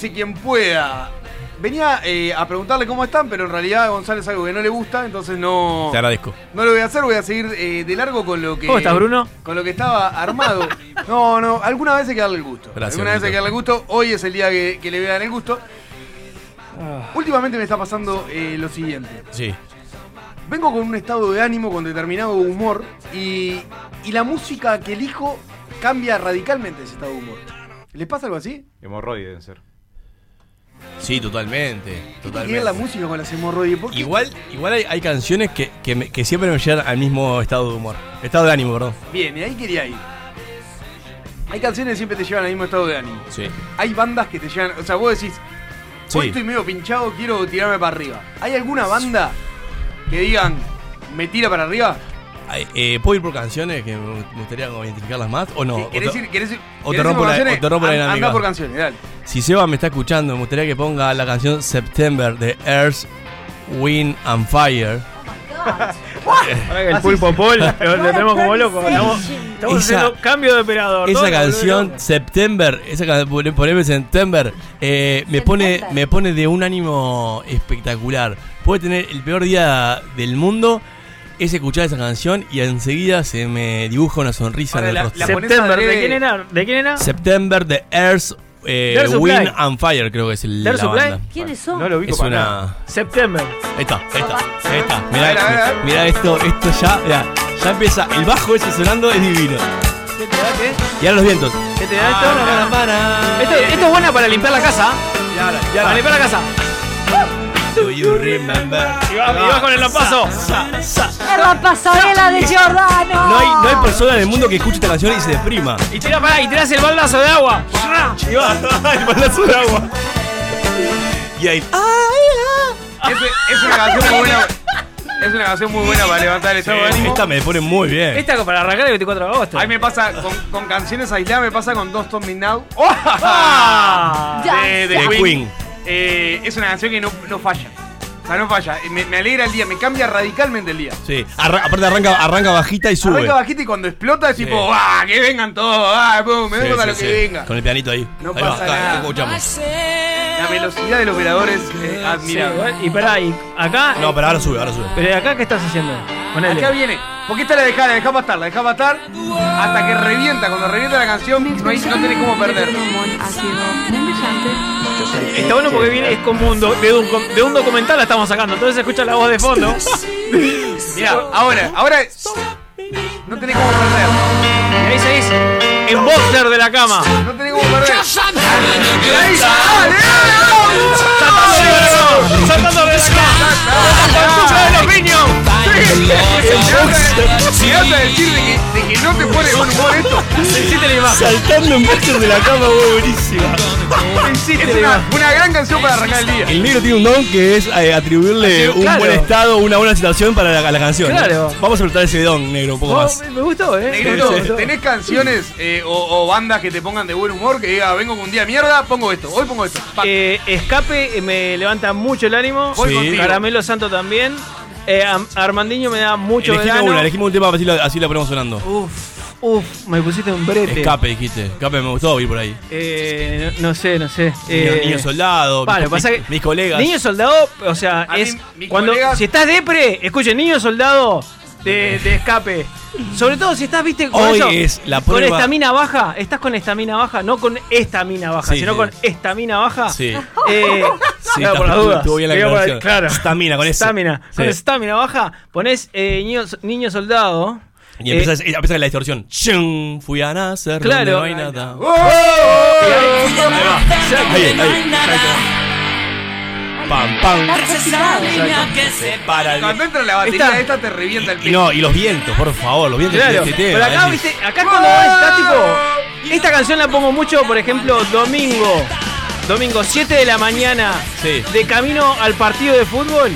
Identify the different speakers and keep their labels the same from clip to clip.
Speaker 1: Sálvese quien pueda. Venía eh, a preguntarle cómo están, pero en realidad a González algo que no le gusta, entonces no,
Speaker 2: Te agradezco.
Speaker 1: no lo voy a hacer, voy a seguir eh, de largo con lo que.
Speaker 3: ¿Cómo estás, Bruno?
Speaker 1: Con lo que estaba armado. No, no, alguna vez hay que darle el gusto.
Speaker 2: Gracias,
Speaker 1: alguna vez hay que darle el gusto. Hoy es el día que, que le voy a dar el gusto.
Speaker 3: Ah.
Speaker 1: Últimamente me está pasando eh, lo siguiente.
Speaker 2: Sí.
Speaker 1: Vengo con un estado de ánimo, con determinado humor, y, y la música que elijo cambia radicalmente ese estado de humor. ¿Les pasa algo así?
Speaker 4: Hemorroides deben ser.
Speaker 2: Sí, totalmente.
Speaker 1: ¿Qué tiene que ver
Speaker 2: Totalmente.
Speaker 1: la música con las hemorroides? ¿Por qué?
Speaker 2: Igual, igual hay, hay canciones que, que, me- que siempre me llevan al mismo estado de humor. Estado de ánimo, perdón.
Speaker 1: Bien, y ahí quería ir. Hay canciones que siempre te llevan al mismo estado de ánimo.
Speaker 2: Sí.
Speaker 1: Hay bandas que te llevan. O sea, vos decís, hoy
Speaker 2: Sí.
Speaker 1: estoy medio pinchado, quiero tirarme para arriba. ¿Hay alguna banda que digan, me tira para arriba?
Speaker 2: Eh, ¿Puedo ir por canciones que me gustaría como identificarlas más o no?
Speaker 1: ¿Querés
Speaker 2: O te-
Speaker 1: ir, querés ir-
Speaker 2: o te rompo
Speaker 1: por
Speaker 2: la- o te rompo la dinámica.
Speaker 1: Andá por canciones, dale.
Speaker 2: Si Seba me está escuchando, me gustaría que ponga la canción September de Earth, Wind and Fire.
Speaker 3: Ahora que el pulpo Paul lo, tenemos como loco. Estamos, estamos
Speaker 2: Esa-
Speaker 3: haciendo cambio de operador.
Speaker 2: Esa canción September, esa canción poneme September, eh, me pone me pone de un ánimo espectacular. Puede tener el peor día del mundo, es escuchar esa canción y enseguida se me dibuja una sonrisa
Speaker 1: Ahora,
Speaker 2: en el
Speaker 1: la-
Speaker 2: rostro.
Speaker 3: September. ¿de quién era? ¿De quién era?
Speaker 2: September de Earth, eh. Wind and Fire creo que es el, la
Speaker 3: Supply.
Speaker 2: banda.
Speaker 5: ¿Quiénes son?
Speaker 4: No lo ubico
Speaker 2: Es
Speaker 4: para
Speaker 2: una
Speaker 4: nada.
Speaker 3: September.
Speaker 2: Ahí está, ahí está, ahí está.
Speaker 1: A ver, a ver, a
Speaker 2: Mirá,
Speaker 1: ver.
Speaker 2: mirá esto, esto ya, mirá, ya empieza, el bajo ese sonando es divino.
Speaker 3: ¿Qué te da? ¿Qué?
Speaker 2: Y ahora los vientos.
Speaker 3: ¿Qué te da esto? Esto, esto es buena para limpiar la casa.
Speaker 2: Y ahora, y
Speaker 3: Para limpiar la casa.
Speaker 2: Do you remember?
Speaker 3: Y va, y va con el lampazo.
Speaker 5: ¡Es la pasarela de Giordano!
Speaker 2: No hay, no hay persona en el mundo que escuche esta canción y se deprima.
Speaker 3: Y tira para y tirás el baldazo de agua. Y va.
Speaker 2: el balazo de agua. Y ahí.
Speaker 1: Es, es una canción muy buena. Es una canción muy buena para levantar el estado de ánimo.
Speaker 2: Esta me pone muy bien.
Speaker 3: Esta es para arrancar el 24 de agosto.
Speaker 1: A mí me pasa con, con canciones aisladas, me pasa con Don't Stop Me Now.
Speaker 3: ¡Ah!
Speaker 5: Ya,
Speaker 1: de. De
Speaker 2: Queen.
Speaker 1: Eh, es una canción que no, no falla. O sea, no falla. Me, me alegra el día, me cambia radicalmente el día.
Speaker 2: Sí. Arra- aparte arranca, arranca bajita y sube.
Speaker 1: Arranca bajita y cuando explota es
Speaker 2: Sí.
Speaker 1: tipo, ¡ah! Que vengan todos, ¡ah! pum, me
Speaker 2: Sí,
Speaker 1: vengo para
Speaker 2: sí,
Speaker 1: lo que venga.
Speaker 2: Con el pianito ahí.
Speaker 1: No
Speaker 2: Ahí va,
Speaker 1: pasa
Speaker 2: acá,
Speaker 1: nada.
Speaker 2: escuchamos.
Speaker 1: La velocidad del operador es eh, admirable.
Speaker 3: y pará, y acá.
Speaker 2: No, pero ahora sube, ahora sube.
Speaker 3: Pero acá, ¿qué estás haciendo? Ponele.
Speaker 1: Acá viene. Porque esta la dejá, la dejá pasar, la dejá pasar hasta que revienta. Cuando revienta la canción, no, hay, no tenés cómo perder.
Speaker 3: Está bueno porque viene, es como un do- de, un, de un documental la estamos sacando, entonces se escucha la voz de fondo.
Speaker 1: Mira, ahora, ahora no tenés cómo perder.
Speaker 3: Y ahí seguís en boxer de la cama.
Speaker 1: No tenés cómo perder. Ahí, dale,
Speaker 3: ¡Saltando de la cama! ¡Saltando de los niños!
Speaker 1: Si vas a decir de que, de que no te pone buen humor esto,
Speaker 3: Hiciste la imagen.
Speaker 2: Saltando en boxer de la cama, buenísima.
Speaker 1: es una, una gran canción para arrancar el día.
Speaker 2: El negro tiene un don que es eh, atribuirle
Speaker 3: Así,
Speaker 2: un
Speaker 3: claro.
Speaker 2: buen estado, una buena situación para la, a la canción.
Speaker 3: Claro.
Speaker 2: Vamos a explotar ese don, negro, un poco
Speaker 3: Oh,
Speaker 2: más.
Speaker 3: me, me gustó, eh.
Speaker 1: Negrito,
Speaker 3: Me gustó.
Speaker 1: ¿tenés canciones eh, o, o bandas que te pongan de buen humor? Que diga, vengo con un día de mierda, pongo esto, hoy pongo esto. Pa.
Speaker 3: Eh, escape eh, me levanta mucho el ánimo.
Speaker 1: Voy
Speaker 2: Sí.
Speaker 1: contigo.
Speaker 3: Caramelo Santo también. Eh, Armandinho me da mucho
Speaker 2: Elegime
Speaker 3: verano.
Speaker 2: una, elegime un tema así la, así la ponemos sonando.
Speaker 3: Uf, uf, me pusiste un brete.
Speaker 2: Escape, dijiste. Escape me gustó ir por ahí.
Speaker 3: Eh, no, no sé, no sé.
Speaker 2: Niño,
Speaker 3: Eh,
Speaker 2: niño soldado,
Speaker 3: Vale,
Speaker 2: mis,
Speaker 3: pasa
Speaker 2: mis-
Speaker 3: que
Speaker 2: mis colegas.
Speaker 3: Niño soldado, o sea,
Speaker 1: A
Speaker 3: es cuando
Speaker 1: colegas-
Speaker 3: si estás depre, escuchen, niño soldado de, de escape. Sobre todo si estás, viste, con
Speaker 2: Hoy
Speaker 3: eso,
Speaker 2: es la
Speaker 3: con
Speaker 2: prueba-
Speaker 3: estamina baja, estás con estamina baja, no con estamina baja,
Speaker 2: Sí,
Speaker 3: sino
Speaker 2: sí.
Speaker 3: con estamina baja.
Speaker 2: Sí.
Speaker 3: Eh,
Speaker 2: Sí,
Speaker 3: claro, por las dudas.
Speaker 2: estuvo bien la
Speaker 3: Digo, por-
Speaker 2: aclaración.
Speaker 3: Claro.
Speaker 2: Estamina, con.
Speaker 3: Estamina.
Speaker 2: Sí.
Speaker 3: Con estamina baja, pones eh, niño, niño soldado.
Speaker 2: Y empieza, eh, empieza la distorsión. Chum, fui a nacer.
Speaker 3: Claro.
Speaker 2: donde No hay nada.
Speaker 3: Ahí,
Speaker 2: Ahí, ahí. Pam, pam. Para el-
Speaker 1: Cuando entra la batería
Speaker 3: Esta-
Speaker 1: esta, te revienta el
Speaker 2: Y
Speaker 1: pecho.
Speaker 2: no, y los vientos, por favor, los vientos
Speaker 3: Claro,
Speaker 2: de este tema.
Speaker 3: pero acá,
Speaker 2: es
Speaker 3: viste, acá es cuando está tipo. Esta canción la pongo mucho, por ejemplo, domingo. Domingo, 7 de la mañana.
Speaker 2: Sí.
Speaker 3: De camino al partido de fútbol.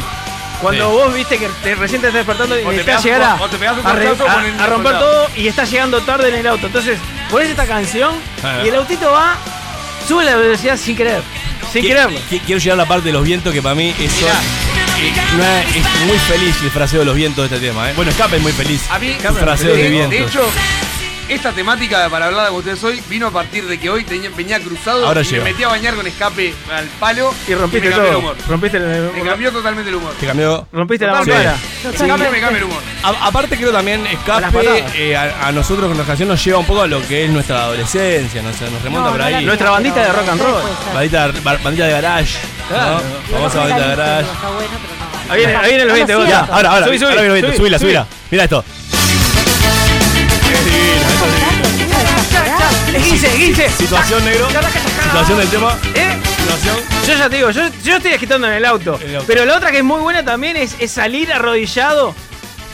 Speaker 3: Cuando
Speaker 2: Sí.
Speaker 3: vos viste que te recién te estás despertando y
Speaker 1: te
Speaker 3: necesitas llegar a,
Speaker 1: o te un
Speaker 3: a re- a-
Speaker 1: con el
Speaker 3: a romper
Speaker 1: soldado.
Speaker 3: todo y estás llegando tarde en el auto. Entonces, pones esta canción
Speaker 2: Ah.
Speaker 3: y el autito va, sube la velocidad sin querer. Sin
Speaker 2: Qui-
Speaker 3: quererlo.
Speaker 2: qui- Quiero llegar a la parte de los vientos que para mí es, son- eh, es muy feliz el fraseo de los vientos de este tema. ¿eh? Bueno, Escape es muy feliz.
Speaker 1: A mí,
Speaker 2: Un fraseo de,
Speaker 1: de,
Speaker 2: vientos.
Speaker 1: hecho, esta temática para hablar de ustedes hoy vino a partir de que hoy tenía- venía cruzado
Speaker 2: Ahora
Speaker 1: y
Speaker 2: llega.
Speaker 1: me metí a bañar con escape al palo
Speaker 3: Y rompiste
Speaker 1: me cambió el
Speaker 3: todo.
Speaker 1: humor.
Speaker 3: Rompiste, el-
Speaker 1: Me cambió totalmente el humor.
Speaker 2: Te cambió.
Speaker 3: rompiste la
Speaker 1: Totalmente.
Speaker 3: mampara.
Speaker 1: Escape me cambia el humor.
Speaker 2: A- aparte creo también
Speaker 3: las
Speaker 2: Escape
Speaker 3: patadas.
Speaker 2: eh, a, a nosotros con la canción nos lleva un poco a lo que es nuestra adolescencia, nos, nos remonta
Speaker 5: No,
Speaker 2: por ahí.
Speaker 3: Nuestra bandita de rock and roll.
Speaker 2: Bandita, ba- bandita de garage,
Speaker 3: Claro.
Speaker 2: ¿no? Famosa bandita de garage.
Speaker 5: digo, Está bueno, pero no.
Speaker 3: Ahí viene, ahí viene los
Speaker 5: No lo
Speaker 3: 20, vos.
Speaker 5: siento.
Speaker 2: Ya, ahora, ahora,
Speaker 3: Subí, subí,
Speaker 2: ahora viene el viento,
Speaker 3: subí,
Speaker 2: subila,
Speaker 3: subí.
Speaker 2: subila. Mira esto.
Speaker 3: Es 15, 15.
Speaker 2: Situación negro. Situación del tema.
Speaker 3: ¿Eh?
Speaker 2: Situación.
Speaker 3: Yo ya te digo, yo, yo estoy agitando en el auto.
Speaker 2: En el auto.
Speaker 3: Pero la otra que es muy buena también es, es salir arrodillado.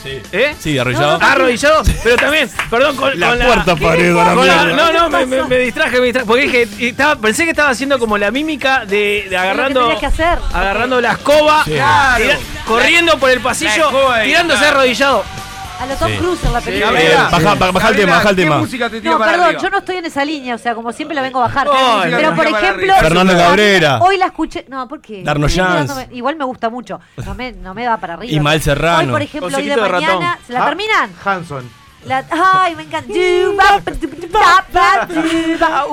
Speaker 2: Sí.
Speaker 3: ¿Eh?
Speaker 2: Sí, arrollado.
Speaker 5: No,
Speaker 3: Arrodillado, pero también, perdón, con
Speaker 2: La
Speaker 3: con
Speaker 2: cuarta pared,
Speaker 3: con
Speaker 2: la
Speaker 3: la-
Speaker 2: mierda.
Speaker 3: no, no, me, distraje, me distraje. Porque dije, estaba, pensé que estaba haciendo como la mímica de, de agarrando.
Speaker 5: que hacer.
Speaker 3: Agarrando la escoba,
Speaker 2: Sí.
Speaker 1: Claro.
Speaker 3: tira- corriendo por el pasillo, tirándose arrodillado.
Speaker 5: A lo Tom
Speaker 2: Sí.
Speaker 5: Cruise en la película.
Speaker 1: Gabriela,
Speaker 2: Eh, baja- baja- baja el tema, baja el
Speaker 1: ¿qué
Speaker 2: tema.
Speaker 1: música te tira
Speaker 5: No,
Speaker 1: para
Speaker 5: perdón,
Speaker 1: arriba?
Speaker 5: yo no estoy en esa línea, o sea, como siempre la vengo a bajar. Pero por ejemplo.
Speaker 2: Fernando
Speaker 5: hoy-
Speaker 2: Cabrera.
Speaker 5: Hoy la escuché. No, ¿por qué?
Speaker 2: Darno
Speaker 5: Estoy
Speaker 2: Jans.
Speaker 5: mirándome- Igual me gusta mucho. No me, no me da para arriba.
Speaker 2: Ismael Serrano.
Speaker 5: Hoy, por ejemplo, hoy de mañana. ¿Se la
Speaker 4: Ah,
Speaker 5: terminan?
Speaker 4: Hanson.
Speaker 5: La- ay, me encanta.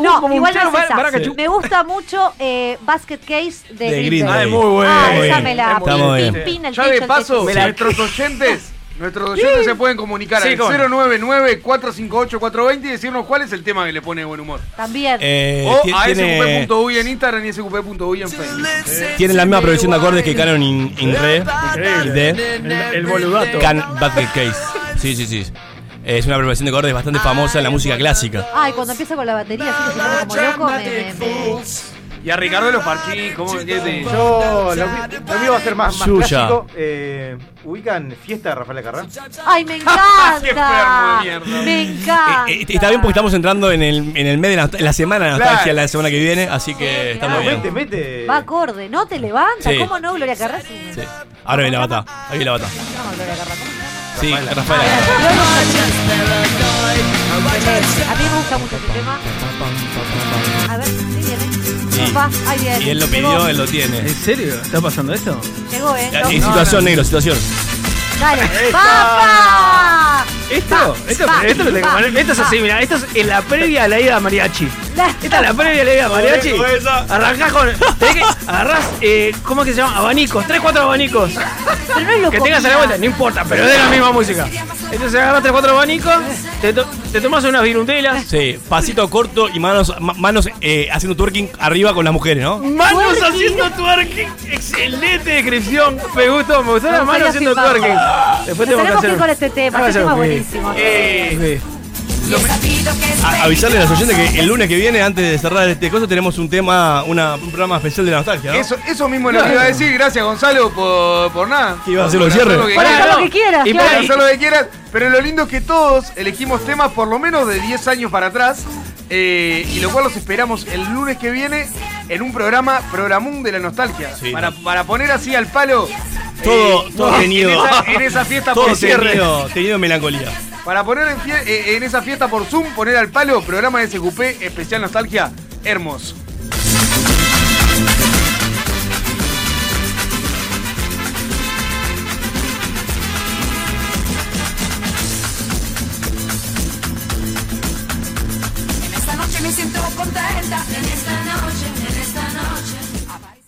Speaker 5: No, igual no es esa. Me gusta mucho eh, Basket Case de,
Speaker 2: De
Speaker 5: Green Day.
Speaker 3: Ay, muy bueno.
Speaker 5: Ah, esa
Speaker 2: bien.
Speaker 5: me la
Speaker 2: Está muy
Speaker 5: pin,
Speaker 2: bien.
Speaker 5: pin, el
Speaker 1: Ya de paso, nuestros oyentes, nuestros oyentes se pueden comunicar
Speaker 3: Sí,
Speaker 1: al
Speaker 3: cómo no.
Speaker 1: 099-458-420 y decirnos cuál es el tema que le pone buen humor.
Speaker 5: También.
Speaker 2: Eh,
Speaker 1: o
Speaker 2: ti-
Speaker 1: a
Speaker 2: tiene,
Speaker 1: sqp.uy en Instagram y sqp.uy en Facebook.
Speaker 2: tiene la misma progresión de acordes que Canon in, in Re y D.
Speaker 3: El, el boludato.
Speaker 2: Can Basket Case. Sí, sí, sí. Es una progresión de acordes bastante famosa en la música clásica.
Speaker 5: Ay, cuando empieza con la batería, así que se pone como loco, me, me- me-
Speaker 1: Y a Ricardo los parchís, ¿cómo me entiendes?
Speaker 4: Yo lo, mío va a ser más, más clásico. Eh, ¿Ubican Fiesta de Rafael Carrá?
Speaker 5: Ay, me
Speaker 1: Qué enfermo de
Speaker 5: encanta.
Speaker 1: mierda.
Speaker 5: Me encanta.
Speaker 2: Eh, eh, está bien porque estamos entrando en el, en el mes de la, la semana de nostalgia
Speaker 1: Claro.
Speaker 2: la semana que viene, así que está muy
Speaker 4: Mete,
Speaker 2: bien.
Speaker 4: mete.
Speaker 5: Va acorde, ¿no? Te levanta.
Speaker 2: Sí.
Speaker 5: ¿Cómo no, Gloria Carrá? Sí.
Speaker 2: Sí. Ahora viene la bata. Ahí viene la bata.
Speaker 5: No, Gloria Carrá.
Speaker 2: Rafael.
Speaker 5: A mí me gusta mucho este tema. A ver, sí.
Speaker 2: Y él lo
Speaker 5: Llegó.
Speaker 2: pidió, él lo tiene.
Speaker 3: ¿En serio? ¿Está pasando esto?
Speaker 5: Llegó, ¿eh? No, no,
Speaker 2: situación, negro, situación.
Speaker 5: Dale. ¡Papá!
Speaker 3: ¿Esto? Esto, esto, lo tengo- esto es así, mira, esto es en la previa a la ida a mariachi. Esta es la previa a la ida a mariachi. Arrancás con. tenés que agarrás, eh, ¿cómo es que se llama? Abanicos, 3, 4 abanicos.
Speaker 5: Pero no es lo
Speaker 3: Que tengas a la vuelta, no importa, pero es de la misma música. Entonces agarras 3, 4 abanicos, te, to- te tomas unas virutelas.
Speaker 2: Sí, pasito corto y manos, ma- manos eh, haciendo twerking arriba con las mujeres, ¿no?
Speaker 3: Manos
Speaker 5: Twerking.
Speaker 3: haciendo twerking. Excelente descripción. Me gustó, me gustó
Speaker 5: Me
Speaker 3: las manos
Speaker 5: gustaría
Speaker 3: haciendo twerking. Después tenemos que
Speaker 5: ir con este tema, este tema es. Buenísimo.
Speaker 3: Eh,
Speaker 2: A- avisarle a los oyentes que el lunes que viene, antes de cerrar este coso, tenemos un tema, una- un programa especial de la nostalgia, ¿no?
Speaker 1: Eso, eso mismo es lo que iba a decir. Gracias, Gonzalo, por, por nada.
Speaker 2: ¿Qué iba a hacer,
Speaker 1: Por
Speaker 2: los cierres?
Speaker 1: lo que
Speaker 5: Para
Speaker 1: quieras.
Speaker 5: hacer lo que quieras,
Speaker 3: Y
Speaker 5: claro.
Speaker 1: Para hacer lo que quieras. Pero lo lindo es que todos elegimos temas por lo menos de 10 años para atrás. eh, y lo cual los esperamos el lunes que viene en un programa, Programún de la Nostalgia.
Speaker 2: Sí.
Speaker 1: para, para poner así al palo.
Speaker 2: Todo-
Speaker 1: eh,
Speaker 2: todo
Speaker 1: en
Speaker 2: tenido-
Speaker 1: esa- En esa fiesta
Speaker 2: Todo
Speaker 1: por cierre.
Speaker 2: tenido, tenido melancolía.
Speaker 1: Para poner en, fie- eh, en esa fiesta por Zoom, poner al palo, programa de SQP, especial nostalgia, hermoso.
Speaker 6: En esta noche me siento contenta. En esta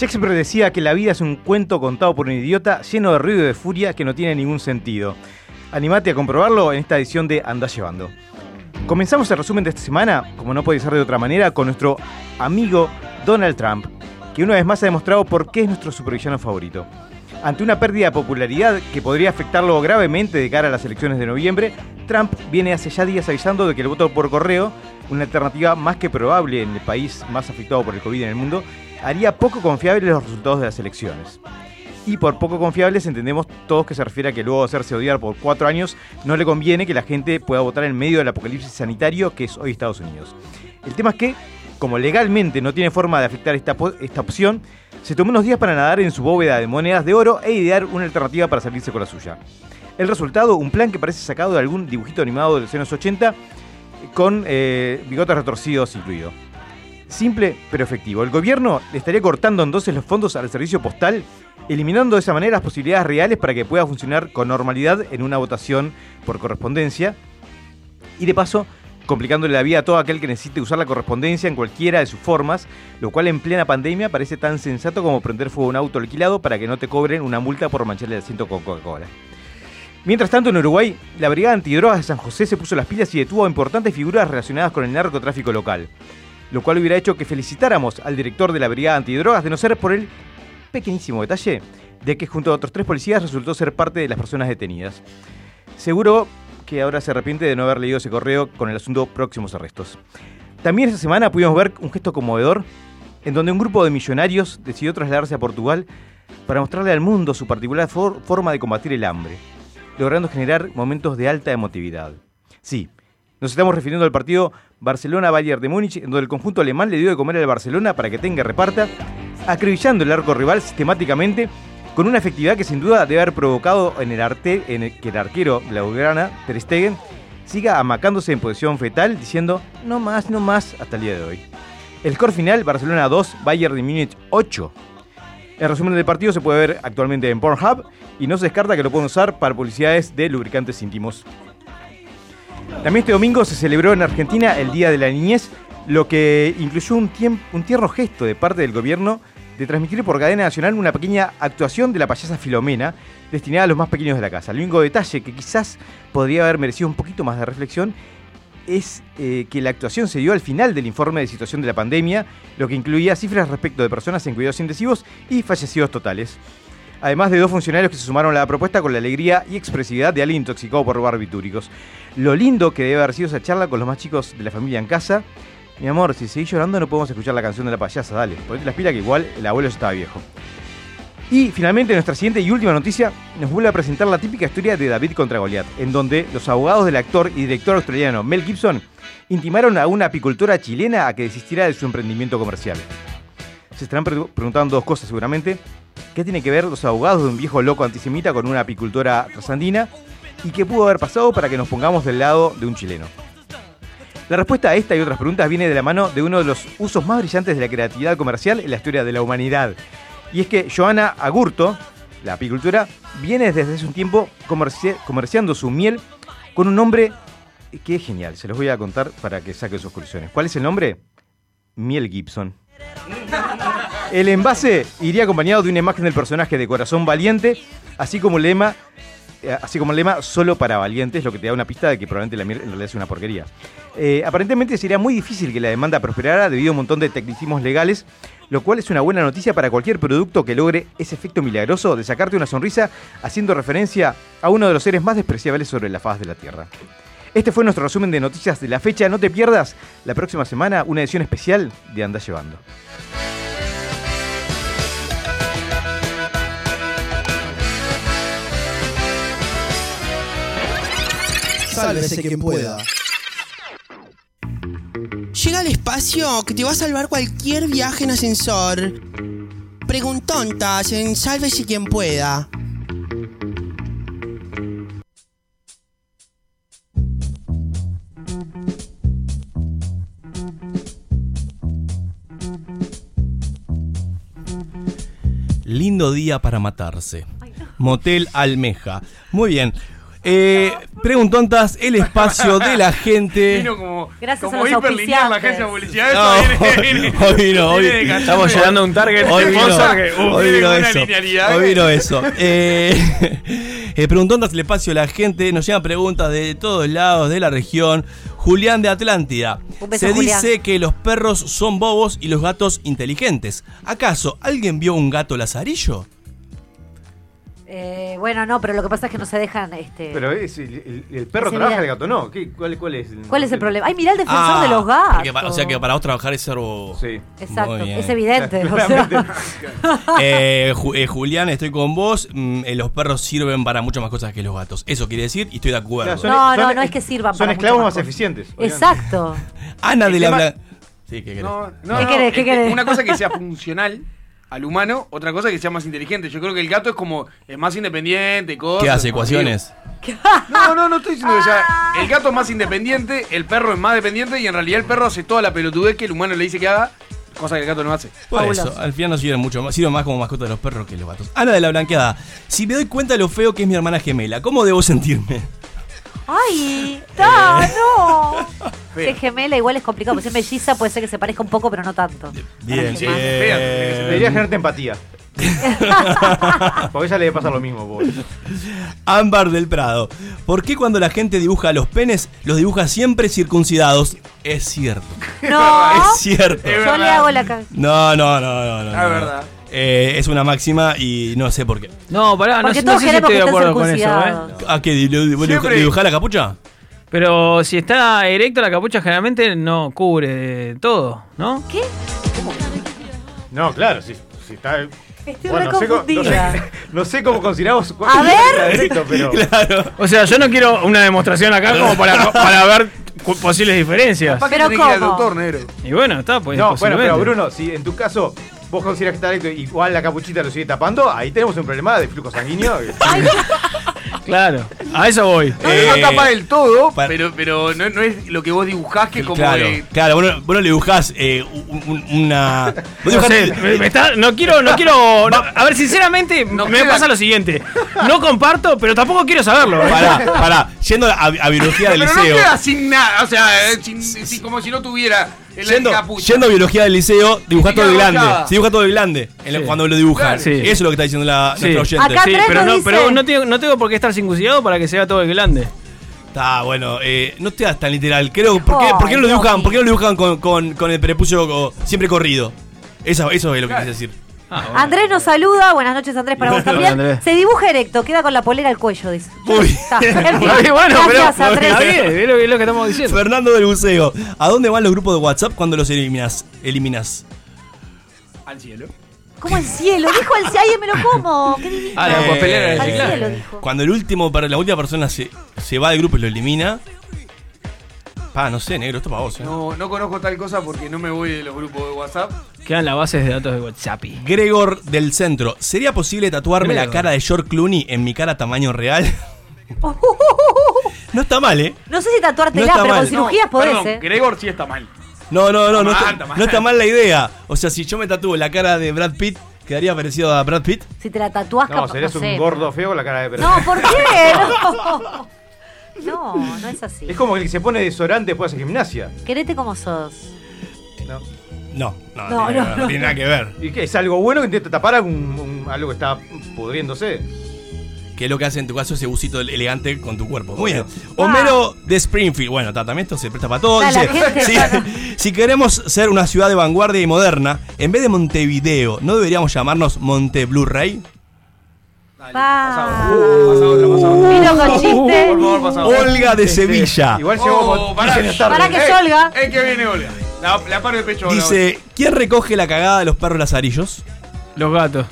Speaker 4: Shakespeare decía que la vida es un cuento contado por un idiota lleno de ruido y de furia que no tiene ningún sentido. Animate a comprobarlo en esta edición de Andá Llevando. Comenzamos el resumen de esta semana, como no puede ser de otra manera, con nuestro amigo Donald Trump, que una vez más ha demostrado por qué es nuestro supervillano favorito. Ante una pérdida de popularidad que podría afectarlo gravemente de cara a las elecciones de noviembre, Trump viene hace ya días avisando de que el voto por correo, una alternativa más que probable en el país más afectado por el COVID en el mundo, haría poco confiables los resultados de las elecciones. Y por poco confiables entendemos todos que se refiere a que luego de hacerse odiar por cuatro años no le conviene que la gente pueda votar en medio del apocalipsis sanitario que es hoy Estados Unidos. El tema es que, como legalmente no tiene forma de afectar esta, esta opción, se tomó unos días para nadar en su bóveda de monedas de oro e idear una alternativa para salirse con la suya. El resultado, un plan que parece sacado de algún dibujito animado de los años 80 con eh, bigotes retorcidos incluido. Simple pero efectivo. El gobierno le estaría cortando entonces los fondos al servicio postal, eliminando de esa manera las posibilidades reales para que pueda funcionar con normalidad en una votación por correspondencia. Y de paso, complicándole la vida a todo aquel que necesite usar la correspondencia en cualquiera de sus formas, lo cual en plena pandemia parece tan sensato como prender fuego a un auto alquilado para que no te cobren una multa por mancharle el asiento con Coca-Cola. Mientras tanto, en Uruguay, la Brigada Antidrogas de San José se puso las pilas y detuvo a importantes figuras relacionadas con el narcotráfico local, lo cual hubiera hecho que felicitáramos al director de la Brigada Antidrogas de no ser por el pequeñísimo detalle de que junto a otros tres policías resultó ser parte de las personas detenidas. Seguro que ahora se arrepiente de no haber leído ese correo con el asunto próximos arrestos. También esta semana pudimos ver un gesto conmovedor en donde un grupo de millonarios decidió trasladarse a Portugal para mostrarle al mundo su particular for- forma de combatir el hambre, logrando generar momentos de alta emotividad. Sí, nos estamos refiriendo al partido Barcelona-Bayern de Múnich, en donde el conjunto alemán le dio de comer al Barcelona para que tenga reparta, acribillando el arco rival sistemáticamente con una efectividad que sin duda debe haber provocado en el, arte, en que el arquero blaugrana, Ter Stegen, siga amacándose en posición fetal diciendo no más, no más hasta el día de hoy. El score final, Barcelona 2, Bayern de Múnich 8. El resumen del partido se puede ver actualmente en Pornhub y no se descarta que lo pueden usar para publicidades de lubricantes íntimos. También este domingo se celebró en Argentina el Día de la Niñez, lo que incluyó un, tierno gesto de parte del gobierno de transmitir por cadena nacional una pequeña actuación de la payasa Filomena destinada a los más pequeños de la casa. El único detalle que quizás podría haber merecido un poquito más de reflexión es eh, que la actuación se dio al final del informe de situación de la pandemia, lo que incluía cifras respecto de personas en cuidados intensivos y fallecidos totales. Además de dos funcionarios que se sumaron a la propuesta con la alegría y expresividad de alguien intoxicado por barbitúricos. Lo lindo que debe haber sido esa charla con los más chicos de la familia en casa. Mi amor, si seguís llorando no podemos escuchar la canción de la payasa, dale. Ponete las pilas que igual el abuelo ya estaba viejo. Y finalmente nuestra siguiente y última noticia nos vuelve a presentar la típica historia de David contra Goliat, en donde los abogados del actor y director australiano Mel Gibson intimaron a una apicultora chilena a que desistiera de su emprendimiento comercial. Se estarán pre- preguntando dos cosas seguramente. ¿Qué tiene que ver los abogados de un viejo loco antisemita con una apicultora trasandina? ¿Y qué pudo haber pasado para que nos pongamos del lado de un chileno? La respuesta a esta y otras preguntas viene de la mano de uno de los usos más brillantes de la creatividad comercial en la historia de la humanidad. Y es que Joana Agurto, la apicultora, viene desde hace un tiempo comerci- comerciando su miel con un nombre que es genial. Se los voy a contar para que saquen sus conclusiones. ¿Cuál es el nombre? Miel Gibson. El envase iría acompañado de una imagen del personaje de Corazón Valiente, así como el lema, eh, así como lema solo para valientes, lo que te da una pista de que probablemente la miel en realidad es una porquería. Eh, aparentemente sería muy difícil que la demanda prosperara debido a un montón de tecnicismos legales, lo cual es una buena noticia para cualquier producto que logre ese efecto milagroso de sacarte una sonrisa haciendo referencia a uno de los seres más despreciables sobre la faz de la Tierra. Este fue nuestro resumen de noticias de la fecha. No te pierdas la próxima semana una edición especial de Anda Llevando.
Speaker 7: Sálvese quien pueda.
Speaker 8: Llega al espacio que te va a salvar cualquier viaje en ascensor. Preguntontas en Sálvese quien pueda.
Speaker 2: Lindo día para matarse. Motel Almeja. Muy bien. Eh, preguntontas, el espacio de la gente.
Speaker 1: Vino como,
Speaker 5: Gracias
Speaker 1: como
Speaker 5: a los
Speaker 1: la agencia de publicidad.
Speaker 2: No,
Speaker 1: Esto viene- viene-
Speaker 2: hoy vino, hoy
Speaker 1: viene de
Speaker 2: estamos
Speaker 3: llegando a un target
Speaker 2: Hoy vino,
Speaker 3: uh,
Speaker 2: hoy vino eso. Hoy vino eso. Eh, eh, preguntontas, el espacio de la gente. Nos llegan preguntas de todos lados de la región. Julián de Atlántida.
Speaker 5: Beso,
Speaker 2: Se
Speaker 5: Julián.
Speaker 2: dice que los perros son bobos y los gatos inteligentes. ¿Acaso alguien vio un gato lazarillo?
Speaker 5: Eh, bueno, no, pero lo que pasa es que no se dejan. Este...
Speaker 4: Pero es el, el- el perro trabaja,
Speaker 5: mira-
Speaker 4: el gato no. ¿Qué, cuál, cuál es?
Speaker 5: ¿Cuál es el problema? Ay, mirá el defensor
Speaker 2: Ah,
Speaker 5: de los gatos.
Speaker 2: porque o sea que para vos trabajar es ser bobo.
Speaker 4: Sí.
Speaker 5: Exacto, es evidente. o sea.
Speaker 2: Eh, Ju- eh, Julián, estoy con vos. Mm, eh, los perros sirven para muchas más cosas que los gatos. Eso quiere decir y estoy de acuerdo.
Speaker 4: Claro,
Speaker 5: No, no, no es que sirvan
Speaker 4: Son
Speaker 5: para
Speaker 4: esclavos
Speaker 5: mucho
Speaker 4: más
Speaker 5: más
Speaker 4: eficientes. obviamente.
Speaker 5: Exacto.
Speaker 2: Ana de la Sí, ¿qué querés?
Speaker 1: No, no,
Speaker 5: ¿Qué
Speaker 1: no,
Speaker 5: querés? ¿Qué
Speaker 1: es que
Speaker 5: querés?
Speaker 1: Una cosa que sea funcional al humano, otra cosa que sea más inteligente. Yo creo que el gato es como es más independiente, cosas.
Speaker 2: ¿Qué hace? ¿Ecuaciones?
Speaker 1: No, no, no estoy diciendo que sea. El gato es más independiente, el perro es más dependiente y en realidad el perro hace toda la pelotudez que el humano le dice que haga, cosa que el gato no hace.
Speaker 2: Por
Speaker 5: Fabuloso.
Speaker 2: eso, al final no sirven mucho más. Sirven más como mascota de los perros que los gatos. Ana de la Blanqueada. Si me doy cuenta de lo feo que es mi hermana gemela, ¿cómo debo sentirme?
Speaker 5: Ay, no, no. Es gemela, igual es complicado. Porque si es melliza, puede ser que se parezca un poco, pero no tanto.
Speaker 2: Bien,
Speaker 1: ser
Speaker 4: Debería generarte empatía. Porque a ella le debe pasar lo mismo, pobre.
Speaker 2: Ámbar del Prado. ¿Por qué cuando la gente dibuja los penes, los dibuja siempre circuncidados? Es cierto.
Speaker 5: No.
Speaker 2: Es cierto.
Speaker 1: Es
Speaker 5: Yo le hago la cara.
Speaker 2: No, no, no, no. no,
Speaker 1: Es
Speaker 2: no.
Speaker 1: verdad.
Speaker 2: Eh, es una máxima y no sé por qué.
Speaker 3: No, pará, no,
Speaker 5: Porque
Speaker 3: sé- no
Speaker 5: todos
Speaker 3: sé si
Speaker 5: queremos
Speaker 3: estoy de
Speaker 5: que estén
Speaker 3: acuerdo con eso, ¿eh?
Speaker 5: circuncidados.
Speaker 2: ¿A qué? ¿Le,
Speaker 1: Siempre-
Speaker 2: la capucha?
Speaker 3: Pero si está erecto la capucha generalmente no cubre todo, ¿no?
Speaker 5: ¿Qué?
Speaker 4: No, claro, si, si está.
Speaker 5: Estoy
Speaker 4: Bueno,
Speaker 5: re
Speaker 4: no sé, cómo, no,
Speaker 5: confundida.
Speaker 4: sé, no sé cómo consideramos
Speaker 5: A ver.
Speaker 4: pero.
Speaker 2: Claro.
Speaker 3: O sea, yo no quiero una demostración acá como para, para ver cu- posibles diferencias.
Speaker 1: Capaz que
Speaker 5: Pero
Speaker 1: tenés que ir al
Speaker 5: ¿cómo?
Speaker 1: doctor, negro.
Speaker 3: Y bueno, está, pues.
Speaker 4: No, bueno, pero. Bruno, si en tu caso vos consideras que está igual la capuchita lo sigue tapando, ahí tenemos un problema de flujo sanguíneo.
Speaker 3: Claro, a eso voy.
Speaker 1: No,
Speaker 2: Eh,
Speaker 1: no tapa del todo,
Speaker 2: para-
Speaker 1: pero, pero no, no es lo que vos dibujás que como
Speaker 2: claro,
Speaker 1: de-
Speaker 2: claro, vos no, vos no le dibujás eh, un- un- una. Vos
Speaker 3: No,
Speaker 2: dibujás-
Speaker 3: sé, me- me está- no quiero, no quiero. no, a ver, sinceramente,
Speaker 1: No
Speaker 3: me
Speaker 1: queda-
Speaker 3: pasa lo siguiente. No comparto, pero tampoco quiero saberlo. ¿eh?
Speaker 2: Pará, pará. Yendo a, a biología del
Speaker 1: Pero no
Speaker 2: liceo.
Speaker 1: queda sin nada, o sea, eh, sin- sin- como si no tuviera
Speaker 2: Yendo, yendo a biología del liceo, dibujás
Speaker 1: Y
Speaker 2: todo de grande. Se dibuja todo de grande
Speaker 3: Sí.
Speaker 2: cuando lo dibujan.
Speaker 1: Claro.
Speaker 3: Sí.
Speaker 2: Eso es lo que está diciendo la,
Speaker 3: Sí.
Speaker 2: nuestra oyente.
Speaker 5: Acá
Speaker 3: Sí,
Speaker 5: Andrés
Speaker 3: pero no,
Speaker 5: dice-
Speaker 3: pero no tengo, no tengo por qué estar circuncidado para que se vea todo el glande.
Speaker 2: Está bueno, eh, no te das tan literal. Creo, ¿por qué, por qué no lo dibujan, por qué no lo dibujan con, con, con el prepucio siempre corrido? Eso, eso es lo que quise decir.
Speaker 3: Ah, bueno.
Speaker 5: Andrés nos saluda. Buenas noches, Andrés, para vos también.
Speaker 3: Andrés.
Speaker 5: Se dibuja erecto, queda con la polera al cuello, dice.
Speaker 2: Uy.
Speaker 5: Está, en fin.
Speaker 3: Está bien, bueno, pero
Speaker 5: Gracias, Andrés.
Speaker 3: está bien, es lo, es lo que estamos diciendo.
Speaker 2: Fernando del Buceo, ¿a dónde van los grupos de WhatsApp cuando los eliminas? eliminas?
Speaker 1: Al cielo.
Speaker 5: ¿Cómo el cielo? Dijo el cielo, me lo como. ¿Qué divino.
Speaker 3: Ah, la
Speaker 2: Eh,
Speaker 5: Al cielo, dijo.
Speaker 2: Cuando el último, la última persona se, se va del grupo y lo elimina. Pa, no sé, negro, esto para vos. eh.
Speaker 1: No, no conozco tal cosa porque no me voy de los grupos de WhatsApp.
Speaker 3: Quedan las bases de datos de WhatsApp.
Speaker 2: Gregor del Centro, ¿sería posible tatuarme la cara de George Clooney en mi cara tamaño real? no está mal, ¿eh?
Speaker 5: No sé si tatuártela,
Speaker 2: No
Speaker 5: pero
Speaker 2: mal.
Speaker 5: con cirugías
Speaker 1: No,
Speaker 5: podés,
Speaker 1: perdón,
Speaker 5: ¿eh?
Speaker 1: Gregor sí está mal.
Speaker 2: No, no, no, no,
Speaker 1: Está mal,
Speaker 2: está,
Speaker 1: está mal.
Speaker 2: no está mal la idea. O sea, si yo me tatúo la cara de Brad Pitt, quedaría parecido a Brad Pitt.
Speaker 5: Si te la tatuás,
Speaker 4: No,
Speaker 5: capaz,
Speaker 4: serías
Speaker 5: no sé.
Speaker 4: un gordo feo con la cara de perro.
Speaker 5: No, ¿por qué? No. No, no es así.
Speaker 4: Es como el que se pone desodorante después de hacer gimnasia.
Speaker 5: Querete como sos.
Speaker 4: ¿no?
Speaker 2: No, no,
Speaker 5: No,
Speaker 2: tiene,
Speaker 5: no, no.
Speaker 2: tiene nada que ver.
Speaker 4: ¿Y qué? ¿Es algo bueno que intenta tapar algún- un- algo que está pudriéndose?
Speaker 2: Que es lo que hace en tu caso ese busito elegante con tu cuerpo. Muy bien. Homero de Springfield. Bueno, ta, también esto se presta para todo.
Speaker 5: Ah, la
Speaker 2: Dice,
Speaker 5: gente
Speaker 2: si, si queremos ser una ciudad de vanguardia y moderna, en vez de Montevideo, ¿no deberíamos llamarnos Monte Blu-ray?
Speaker 1: Dale, pasa otra. Pasa otra, pasa otra.
Speaker 5: Vino con chiste.
Speaker 1: Por favor, pasa otra.
Speaker 2: Olga de Sevilla.
Speaker 4: Igual
Speaker 1: Oh, pará.
Speaker 5: Pará que
Speaker 1: Eh,
Speaker 5: es Olga.
Speaker 1: Eh, que viene Olga. La, la paro de pecho. Olga.
Speaker 2: Dice, ¿quién recoge la cagada de los perros lazarillos?
Speaker 3: Los gatos.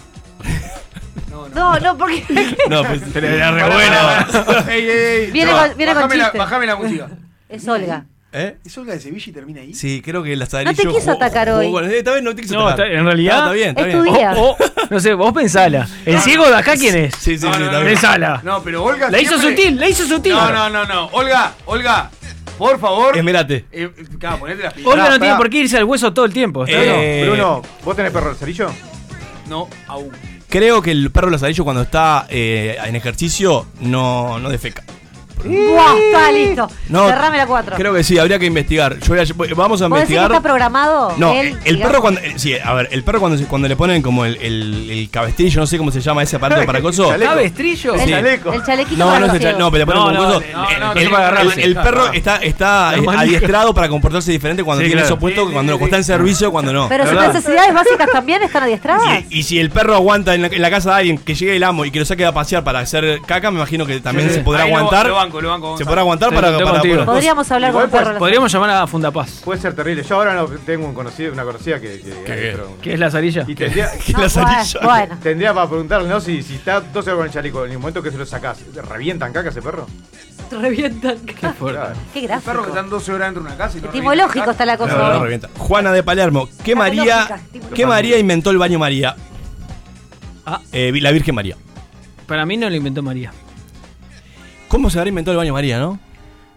Speaker 5: No, no, porque.
Speaker 2: No, pues era re
Speaker 1: Pará,
Speaker 2: bueno.
Speaker 1: pará, pará. Ey, ey, ey.
Speaker 5: Viene con- viene con
Speaker 1: bajame la-
Speaker 5: chiste.
Speaker 1: Bajame la música.
Speaker 5: Es Olga.
Speaker 2: ¿Eh?
Speaker 1: ¿Es Olga de Sevilla y termina ahí?
Speaker 2: Sí, creo que el lazarillo...
Speaker 5: No te quiso atacar hoy.
Speaker 2: eh, está bien, no te quiso
Speaker 3: No,
Speaker 2: atacar.
Speaker 3: está- en realidad-
Speaker 2: No, está bien, está
Speaker 5: Es
Speaker 2: bien.
Speaker 5: tu día.
Speaker 3: O, o, no sé, vos pensala. El ciego de acá, ¿quién es?
Speaker 2: Sí, sí,
Speaker 1: No,
Speaker 2: sí,
Speaker 1: no,
Speaker 2: está
Speaker 1: no,
Speaker 2: bien.
Speaker 3: Pensala.
Speaker 1: No, pero Olga.
Speaker 3: La hizo sutil, la hizo sutil.
Speaker 1: No, no, no, no. Olga, Olga, por favor.
Speaker 2: Esmerate.
Speaker 1: Eh, claro, ponete las pilas.
Speaker 3: Olga no tiene por qué irse al hueso todo el tiempo. ¿está
Speaker 2: Eh?
Speaker 4: Bruno, ¿vos tenés perro cerillo?
Speaker 1: No, aún.
Speaker 2: Creo que el perro lazarillo cuando está eh, en ejercicio no, no defeca.
Speaker 5: Buah, está listo.
Speaker 2: No,
Speaker 5: Cerrame la 4.
Speaker 2: Creo que sí, habría que investigar. Yo voy a- voy- vamos a
Speaker 5: ¿Vos decís que
Speaker 2: investigar.
Speaker 5: está programado?
Speaker 2: No,
Speaker 5: Él,
Speaker 2: el
Speaker 5: digamos,
Speaker 2: perro cuando. eh, Sí, a ver, el perro cuando, se- cuando le ponen como el, el, el cabestrillo, no sé cómo se llama ese aparato para coso.
Speaker 4: Chaleco.
Speaker 3: ¿Cabestrillo?
Speaker 5: El,
Speaker 2: Sí.
Speaker 4: chaleco.
Speaker 5: el chalequito
Speaker 2: No,
Speaker 5: para
Speaker 2: no es
Speaker 5: los
Speaker 2: el cha-
Speaker 5: ciegos.
Speaker 2: no, pero le ponen
Speaker 3: No,
Speaker 2: como
Speaker 3: no,
Speaker 2: coso.
Speaker 3: no,
Speaker 2: El-
Speaker 3: no,
Speaker 2: el,
Speaker 3: no para
Speaker 2: el-
Speaker 3: agarrarse.
Speaker 2: el perro está, está eh,
Speaker 3: manija.
Speaker 2: adiestrado para comportarse diferente cuando
Speaker 3: Sí,
Speaker 2: tiene
Speaker 3: claro.
Speaker 2: eso puesto que cuando, cuando está en servicio, cuando no.
Speaker 5: Pero sus
Speaker 3: ¿Verdad?
Speaker 5: necesidades básicas también están adiestradas.
Speaker 2: Y, y si el perro aguanta en la, en la casa de alguien que llegue el amo y que lo saque a pasear para hacer caca, me imagino que también
Speaker 3: Sí,
Speaker 2: se podrá
Speaker 3: Ahí lo-
Speaker 2: aguantar.
Speaker 3: lo banco, lo banco,
Speaker 2: se podrá aguantar para, para poner-
Speaker 5: Podríamos hablar con
Speaker 4: pues,
Speaker 5: la
Speaker 3: Podríamos llamar a Fundapaz.
Speaker 4: Puede ser terrible. Yo ahora no tengo un conocido, una conocida que. que-
Speaker 2: ¿Qué?
Speaker 4: pero-
Speaker 3: ¿Qué es la zarilla?
Speaker 4: y tendría,
Speaker 2: que
Speaker 5: No,
Speaker 2: la
Speaker 5: bueno,
Speaker 2: zarilla-
Speaker 5: bueno,
Speaker 4: tendría para preguntarle, ¿no? Si, si está dos horas con el chaleco, en el momento que se lo sacás, ¿revientan caca ese perro?
Speaker 5: revientan.
Speaker 3: Qué fuerte.
Speaker 5: Qué
Speaker 1: Los perros que
Speaker 5: gráfico.
Speaker 1: están 12 horas dentro de una casa y no
Speaker 5: Etimológico está la cosa.
Speaker 2: no, no,
Speaker 5: hoy.
Speaker 2: revienta. Juana de Palermo, ¿qué
Speaker 5: La
Speaker 2: María, ¿qué María inventó el baño María?
Speaker 3: Ah.
Speaker 2: Eh, la Virgen María.
Speaker 3: Para mí no lo inventó María.
Speaker 2: ¿Cómo se habrá inventado el baño María, no?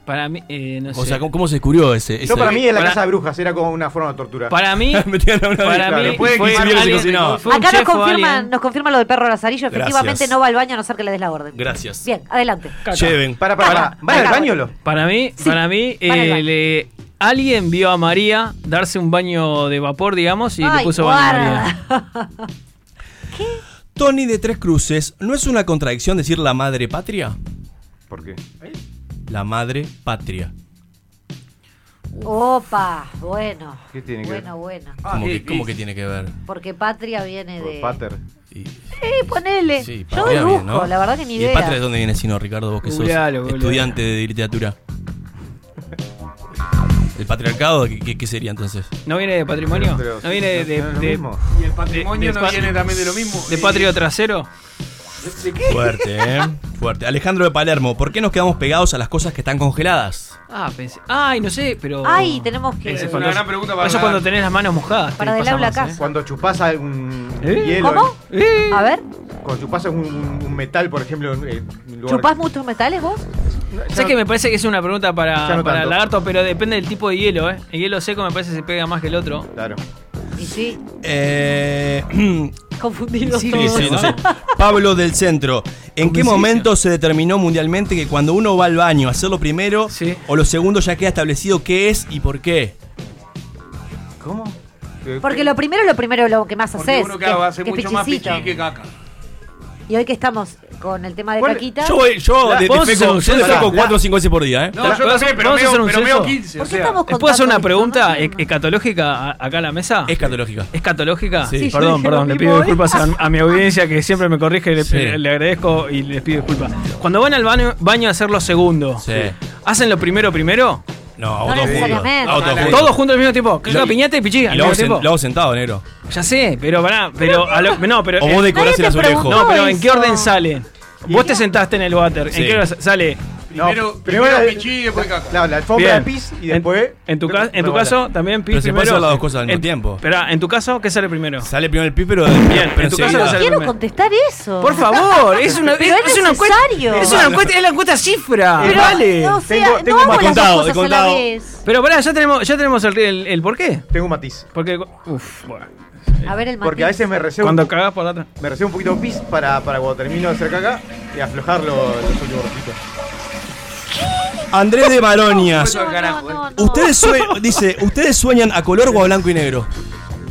Speaker 3: Para mí, eh, no sé.
Speaker 2: O sea, ¿cómo, cómo se descubrió ese?
Speaker 4: Yo
Speaker 2: ese-
Speaker 4: para mí es la
Speaker 3: Para-
Speaker 4: casa de brujas, era como una forma de tortura.
Speaker 3: Para mí,
Speaker 2: Metían a una
Speaker 3: para
Speaker 2: Claro,
Speaker 3: mí
Speaker 2: después de
Speaker 3: fue
Speaker 2: 15 días se
Speaker 3: alguien-
Speaker 2: cocinaba.
Speaker 3: fue un
Speaker 5: Acá nos
Speaker 3: chef o
Speaker 5: confirman,
Speaker 3: alguien.
Speaker 5: nos confirma lo del perro Lazarillo. Efectivamente
Speaker 2: Gracias.
Speaker 5: no va al baño a no ser que le des la orden.
Speaker 2: Gracias.
Speaker 5: Bien, adelante.
Speaker 2: Lleven.
Speaker 4: Para, para, para. ¿Van al baño lo?
Speaker 3: Para mí,
Speaker 5: Sí,
Speaker 3: para mí,
Speaker 5: van al
Speaker 3: eh,
Speaker 5: baño.
Speaker 3: le- alguien vio a María darse un baño de vapor, digamos, y le
Speaker 5: Ay,
Speaker 3: puso baño a
Speaker 5: guarda.
Speaker 3: María.
Speaker 2: Tony de Tres Cruces, ¿no es una contradicción decir la madre patria?
Speaker 4: ¿Por qué?
Speaker 2: La madre patria.
Speaker 5: Opa, bueno.
Speaker 4: ¿Qué tiene que
Speaker 5: bueno, bueno.
Speaker 2: ¿Cómo,
Speaker 1: sí,
Speaker 2: que, cómo que tiene que ver?
Speaker 5: Porque patria viene
Speaker 4: Por
Speaker 5: de.
Speaker 4: pater.
Speaker 2: Y-
Speaker 5: Sí, ponele.
Speaker 2: sí,
Speaker 5: Yo
Speaker 2: patria
Speaker 5: deduzco,
Speaker 2: bien, ¿no?
Speaker 5: la verdad que ni
Speaker 2: ¿Y
Speaker 5: idea.
Speaker 2: patria de dónde viene sino, Ricardo? Vos que sos estudiante de literatura. ¿El patriarcado? ¿Qué, sería entonces?
Speaker 3: ¿No viene de patrimonio?
Speaker 4: Pero-
Speaker 3: ¿No viene de, de,
Speaker 4: ¿no es lo
Speaker 3: de-
Speaker 4: mismo?
Speaker 1: Y el patrimonio
Speaker 3: de-
Speaker 1: no
Speaker 3: de-
Speaker 1: viene también de lo mismo.
Speaker 3: de
Speaker 1: Eh,
Speaker 3: patrio trasero?
Speaker 2: Fuerte, ¿eh? Fuerte. Alejandro de Palermo, ¿por qué nos quedamos pegados a las cosas que están congeladas?
Speaker 3: Ah, pensé. Ay, no sé, pero.
Speaker 5: Ay, tenemos que.
Speaker 3: Ese
Speaker 1: Es una gran pregunta para
Speaker 3: Eso cuando tenés las manos mojadas.
Speaker 5: Para del aula a
Speaker 3: más, ¿eh?
Speaker 5: casa.
Speaker 4: Cuando chupás un
Speaker 3: ¿Eh?
Speaker 4: hielo.
Speaker 5: ¿Cómo?
Speaker 3: Eh.
Speaker 5: A ver,
Speaker 4: Cuando chupás un, un metal, por ejemplo. En,
Speaker 5: ¿chupás muchos metales vos?
Speaker 4: Ya
Speaker 3: Sé
Speaker 4: no-
Speaker 3: que me parece que es una pregunta para,
Speaker 4: no
Speaker 3: para lagarto, pero depende del tipo de hielo, ¿eh? El hielo seco me parece que se pega más que el otro.
Speaker 4: Claro.
Speaker 5: Y sí,
Speaker 2: Eh,
Speaker 5: confundidos
Speaker 3: Sí,
Speaker 5: todos.
Speaker 2: sí, no sé. Pablo del Centro, ¿en qué momento se determinó mundialmente que cuando uno va al baño a hacerlo primero
Speaker 3: Sí.
Speaker 2: o lo segundo ya queda establecido qué es y por qué?
Speaker 4: ¿Cómo?
Speaker 5: Porque lo primero es lo primero lo que más
Speaker 1: Porque
Speaker 5: haces.
Speaker 1: uno
Speaker 5: que,
Speaker 1: que hace
Speaker 5: que
Speaker 1: mucho más
Speaker 5: pichicito.
Speaker 1: pichi que caca.
Speaker 5: Y hoy que estamos con el tema de
Speaker 4: ¿Cuál-
Speaker 5: caquita.
Speaker 2: Yo, voy- yo
Speaker 4: La-
Speaker 2: de, defeco, yo defeco
Speaker 4: La-
Speaker 2: 4 o 5 veces por día, ¿eh?
Speaker 1: No, yo también, pero
Speaker 3: vamos a hacer un
Speaker 1: pero veo
Speaker 3: censo.
Speaker 1: 15.
Speaker 5: ¿Por
Speaker 1: o
Speaker 5: qué
Speaker 1: sea,
Speaker 5: estamos
Speaker 3: ¿Les puedo hacer una pregunta
Speaker 5: esto?
Speaker 3: e- escatológica a- acá a la mesa?
Speaker 2: Escatológica.
Speaker 3: ¿Escatológica?
Speaker 2: Sí.
Speaker 5: Sí, yo
Speaker 3: perdón,
Speaker 5: dije
Speaker 3: perdón, le pido disculpas a, a mi audiencia que siempre me corrige, le,
Speaker 2: Sí.
Speaker 3: le agradezco y les pido disculpas. Cuando van al baño, baño a hacer lo segundo,
Speaker 2: Sí.
Speaker 3: ¿hacen lo primero primero?
Speaker 2: No,
Speaker 5: No
Speaker 2: hago todo junto.
Speaker 5: necesariamente.
Speaker 2: Hago todo
Speaker 1: Todos
Speaker 2: junto.
Speaker 3: Todos juntos al mismo tiempo.
Speaker 2: Lo-
Speaker 3: Caca, piñata y pichí
Speaker 2: Y lo hago, sentado, negro.
Speaker 3: Ya sé, pero pará, pero, a lo- no, pero
Speaker 2: O
Speaker 3: eh,
Speaker 2: vos decorás el azulejo.
Speaker 3: no, pero ¿en qué orden sale? Vos te sentaste en el water, ¿en qué orden sale?
Speaker 1: Primero,
Speaker 4: No,
Speaker 1: primero
Speaker 4: la-
Speaker 1: pichi y después caca.
Speaker 4: La, la alfombra
Speaker 3: Bien.
Speaker 4: de pis y después.
Speaker 3: En, tu, ca- en tu
Speaker 4: Revolver.
Speaker 3: caso, también pis
Speaker 2: Pero se
Speaker 3: primero.
Speaker 2: hacer las dos cosas al mismo
Speaker 3: En-
Speaker 2: tiempo.
Speaker 3: Espera, en tu caso, ¿qué sale primero?
Speaker 2: Sale primero el pi, pero,
Speaker 3: Bien,
Speaker 2: pero
Speaker 3: en tu caso sale-
Speaker 5: Quiero
Speaker 3: primero.
Speaker 5: contestar eso.
Speaker 3: Por favor, es una,
Speaker 5: Pero es
Speaker 3: una encuesta.
Speaker 5: necesario.
Speaker 3: Es una encuesta, es la encuesta cifra.
Speaker 5: Pero,
Speaker 3: vale.
Speaker 5: O sea,
Speaker 4: Tengo- tengo
Speaker 5: no
Speaker 2: contado,
Speaker 5: dos
Speaker 2: he
Speaker 5: cosas a la
Speaker 2: contado.
Speaker 5: vez.
Speaker 3: Pero pará, ya tenemos, ya tenemos el, el, el por qué.
Speaker 4: Tengo un matiz.
Speaker 3: Porque, uf, bueno,
Speaker 5: A ver el
Speaker 4: Porque a
Speaker 5: matiz.
Speaker 4: veces me recebo,
Speaker 3: cuando cagás por la otra.
Speaker 4: me recebo un poquito de pis para, para cuando termino de hacer caca y aflojar los, los últimos rojitos.
Speaker 2: Andrés de
Speaker 5: no, no.
Speaker 2: Ustedes sue- dice, ¿ustedes sueñan a color o a blanco y negro?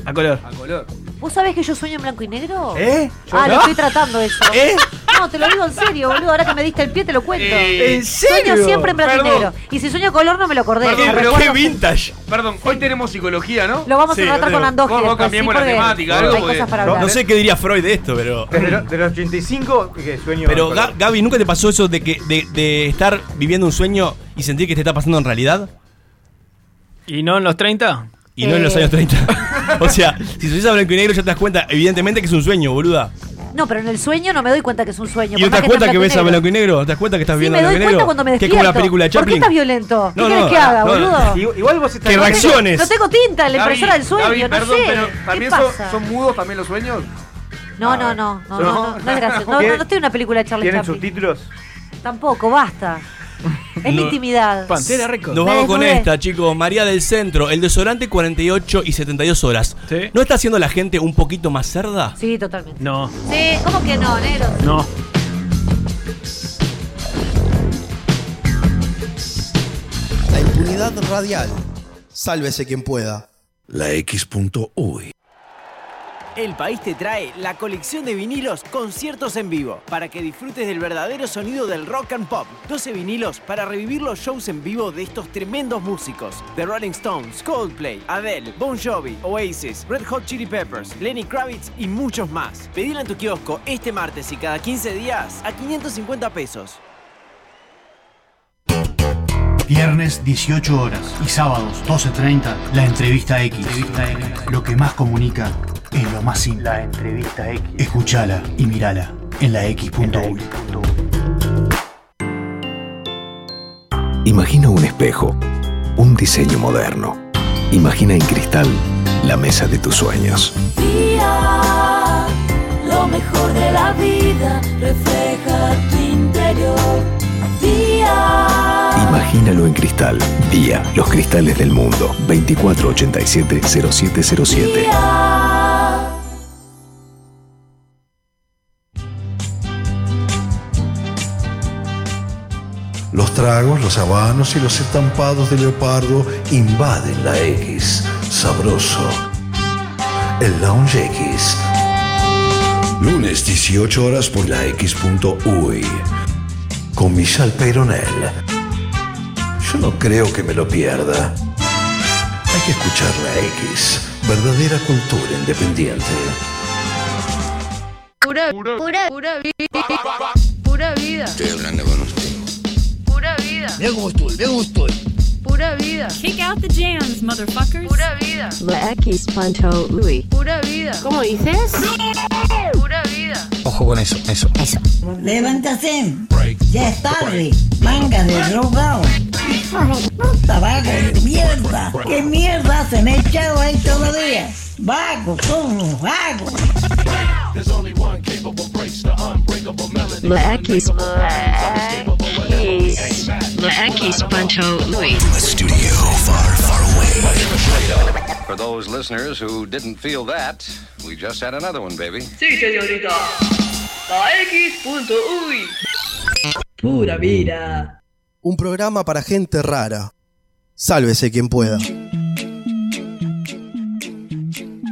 Speaker 3: A color.
Speaker 1: A color.
Speaker 5: ¿Vos sabés que yo sueño en blanco y negro?
Speaker 2: ¿Eh?
Speaker 5: Ah, lo estoy tratando eso.
Speaker 2: ¿Eh?
Speaker 5: No, te lo digo en serio, boludo. Ahora que me diste el pie te lo cuento.
Speaker 1: Eh,
Speaker 3: ¿En serio?
Speaker 5: Sueño siempre en blanco y negro. Y si sueño color no me lo acordé.
Speaker 1: Perdón,
Speaker 5: Me
Speaker 1: pero
Speaker 2: ¡Qué vintage!
Speaker 1: Perdón, hoy tenemos psicología, ¿no?
Speaker 5: Lo vamos
Speaker 2: Sí,
Speaker 5: a tratar
Speaker 2: pero-
Speaker 5: con Andoji.
Speaker 1: vos- vos
Speaker 5: después,
Speaker 1: cambiemos
Speaker 5: sí,
Speaker 1: la
Speaker 5: porque
Speaker 1: temática, algo,
Speaker 5: Hay
Speaker 1: porque-
Speaker 5: cosas para
Speaker 4: No,
Speaker 5: hablar.
Speaker 2: No sé qué diría Freud de esto, pero.
Speaker 4: Lo- de los 85 que sueño.
Speaker 2: Pero. Gaby, ¿nunca te pasó eso de que de, de estar viviendo un sueño y sentir que te está pasando en realidad?
Speaker 3: ¿Y no en los 30?
Speaker 2: Y no en los
Speaker 5: Eh.
Speaker 2: años 30. o sea, si sois a blanco y negro ya te das cuenta, evidentemente, que es un sueño, boluda.
Speaker 5: No, pero en el sueño no me doy cuenta que es un sueño.
Speaker 2: ¿Y no te das cuenta que ves a blanco y negro? ¿Te das cuenta que estás
Speaker 5: Sí,
Speaker 2: viendo
Speaker 5: me
Speaker 2: a blanco y
Speaker 5: cuenta
Speaker 2: negro?
Speaker 5: cuando me
Speaker 2: Que es
Speaker 5: despierto.
Speaker 2: como la película de
Speaker 5: ¿Por qué
Speaker 2: Chaplin.
Speaker 5: estás violento? ¿Qué
Speaker 2: No,
Speaker 5: querés
Speaker 2: no,
Speaker 5: que haga,
Speaker 2: no, no.
Speaker 5: boludo?
Speaker 4: Igual, vos estás.
Speaker 2: Que reacciones.
Speaker 5: No tengo tinta en la impresora del sueño, no
Speaker 1: perdón,
Speaker 5: sé.
Speaker 1: pero
Speaker 5: ¿Qué
Speaker 1: ¿también son, mudos también los sueños?
Speaker 5: No, no, no, no, no, no, no es gracioso. No, no, no estoy en una película de Charlie
Speaker 4: ¿Tienen
Speaker 5: Chaplin.
Speaker 4: subtítulos?
Speaker 5: Tampoco, basta. Es
Speaker 2: no, mi
Speaker 5: intimidad.
Speaker 3: Pantera Records.
Speaker 2: Nos vamos con esta, chicos. María del Centro, el desodorante 48 y 72 horas. ¿No está haciendo la gente un poquito más cerda?
Speaker 5: Sí, totalmente.
Speaker 3: No.
Speaker 5: Sí, ¿cómo que no, negro?
Speaker 3: No.
Speaker 7: La impunidad radial. Sálvese quien pueda.
Speaker 9: La X.UI
Speaker 10: el país te trae la colección de vinilos Conciertos en Vivo para que disfrutes del verdadero sonido del rock and pop. 12 vinilos para revivir los shows en vivo de estos tremendos músicos: The Rolling Stones, Coldplay, Adele, Bon Jovi, Oasis, Red Hot Chili Peppers, Lenny Kravitz y muchos más. Pedila en tu kiosco este martes y cada 15 días a 550 pesos.
Speaker 11: Viernes 18 horas y sábados 12.30, la entrevista X. Lo que más comunica es lo más simple. La entrevista X. Escúchala y mirala en la X.uy.
Speaker 9: Imagina un espejo, un diseño moderno. Imagina en cristal la mesa de tus sueños.
Speaker 6: Día, lo mejor de la vida refleja tu interior. Día,
Speaker 9: Imagínalo en cristal. Día, los cristales del mundo. 2487-0707.
Speaker 12: Tragos, los habanos y los estampados de leopardo invaden la X. Sabroso. El Lounge X. Lunes 18 horas por la X.uy. Con Michelle Peyronel. Yo no creo que me lo pierda. Hay que escuchar la X. Verdadera cultura independiente.
Speaker 13: Pura, pura, pura vida. Pura vida.
Speaker 12: Estoy hablando con
Speaker 13: vida.
Speaker 14: Mira cómo estoy, mira cómo estoy.
Speaker 13: Pura vida.
Speaker 15: Kick out the jams, motherfuckers.
Speaker 13: Pura vida.
Speaker 16: La X Pancho Louis.
Speaker 13: Pura vida.
Speaker 16: ¿Cómo dices?
Speaker 13: Pura vida.
Speaker 11: Ojo con eso, eso.
Speaker 16: Eso.
Speaker 14: Levántate. Ya es tarde. Manga de drogado. Puta vago de mierda. ¿Qué mierda se me ha echado ahí todavía? Vago, son unos vagos.
Speaker 16: La X. La X Pancho Louis.
Speaker 9: Studio far, far away.
Speaker 17: For those listeners who didn't feel that, we just had another one, baby.
Speaker 13: Sí, señorita. La X.uy.
Speaker 14: Pura vida.
Speaker 7: Un programa para gente rara. Sálvese quien pueda.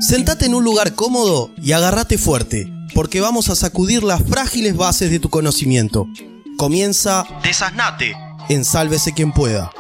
Speaker 7: Sentate en un lugar cómodo y agárrate fuerte, porque vamos a sacudir las frágiles bases de tu conocimiento. Comienza Desasnate en Sálvese quien pueda.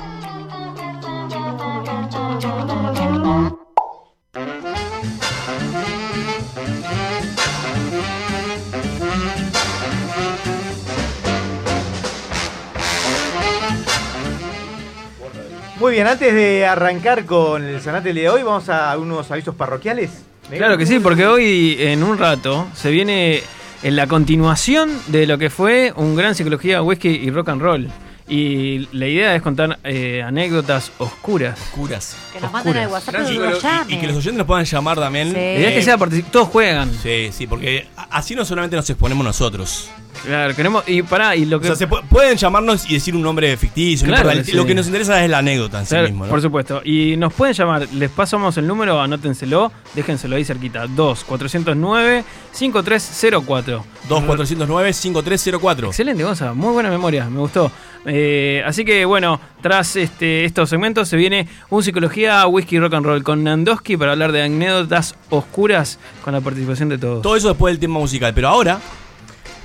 Speaker 4: Muy bien, antes de arrancar con el sanate de hoy, vamos a unos avisos parroquiales.
Speaker 3: Claro que sí, porque hoy en un rato se viene en la continuación de lo que fue un gran psicología, whisky y rock and roll. Y la idea es contar eh, anécdotas oscuras.
Speaker 2: Oscuras.
Speaker 5: Que nos manden al WhatsApp y nos
Speaker 2: Y,
Speaker 5: llamen.
Speaker 2: y que los oyentes nos puedan llamar también.
Speaker 5: Sí.
Speaker 3: La idea es que sea particip- todos juegan.
Speaker 2: Sí, sí, porque a- así no solamente nos exponemos nosotros.
Speaker 3: Claro, queremos. Y pará, y lo
Speaker 2: O
Speaker 3: que.
Speaker 2: sea, se pu- pueden llamarnos y decir un nombre ficticio. no
Speaker 3: Claro
Speaker 2: importa,
Speaker 3: que
Speaker 2: Lo que nos interesa es la anécdota en sí mismo. ¿no?
Speaker 3: Por supuesto. Y nos pueden llamar, les pasamos el número, anótenselo, déjenselo ahí cerquita. 2 409 5304.
Speaker 2: 2409-5304.
Speaker 3: Excelente, Gonza, muy buena memoria, me gustó. Eh, así que bueno, tras este, estos segmentos se viene un psicología whisky rock and roll con Nandowski para hablar de anécdotas oscuras con la participación de todos.
Speaker 2: Todo eso después del tema musical. Pero ahora,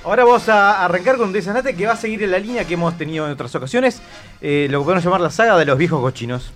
Speaker 4: Ahora vamos a arrancar con un desanate que va a seguir en la línea que hemos tenido en otras ocasiones, eh, lo que podemos llamar la saga de los viejos cochinos.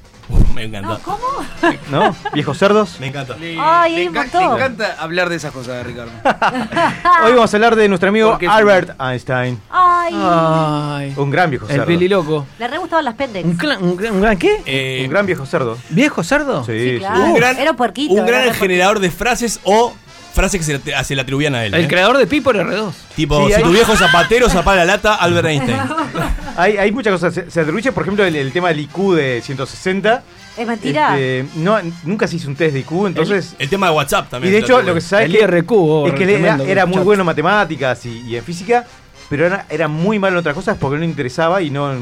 Speaker 2: me encanta.
Speaker 5: ¿Cómo?
Speaker 4: ¿No? ¿Viejos cerdos?
Speaker 2: Me encanta.
Speaker 5: Ay, hay
Speaker 1: le, enca-
Speaker 5: montón.
Speaker 1: le encanta hablar de esas cosas, Ricardo.
Speaker 4: Hoy vamos a hablar de nuestro amigo Albert Einstein.
Speaker 5: Ay.
Speaker 3: Ay,
Speaker 4: Un gran viejo
Speaker 3: el
Speaker 4: cerdo.
Speaker 3: peli loco.
Speaker 5: Le re gustaban las pendex.
Speaker 3: ¿Un, gran- un gran qué?
Speaker 2: Eh,
Speaker 4: Un gran viejo cerdo.
Speaker 3: ¿Viejo cerdo?
Speaker 4: Sí,
Speaker 5: Sí,
Speaker 4: sí.
Speaker 5: claro.
Speaker 2: Un gran-
Speaker 5: Era un puerquito.
Speaker 2: un
Speaker 5: era
Speaker 2: gran generador de frases o frases que se, le- se le atribuían a él.
Speaker 3: El
Speaker 2: ¿eh?
Speaker 3: creador de Pi por R2.
Speaker 2: Tipo,
Speaker 4: Sí,
Speaker 2: si
Speaker 4: hay-
Speaker 2: tu viejo es zapatero, zapá la lata, Albert Einstein.
Speaker 4: Hay, hay muchas cosas. Se, se atribuye, por ejemplo, el, el tema del IQ de 160.
Speaker 5: Es mentira.
Speaker 4: Este, no, nunca se hizo un test de IQ, entonces...
Speaker 2: El tema de WhatsApp
Speaker 4: y
Speaker 2: también.
Speaker 4: de
Speaker 2: se
Speaker 4: hecho, lo que se sabe
Speaker 3: El
Speaker 4: es que,
Speaker 3: IRQ, oh,
Speaker 4: es que él era, muy bueno en matemáticas y, y en física, pero era, era muy malo en otras cosas porque no le interesaba y no...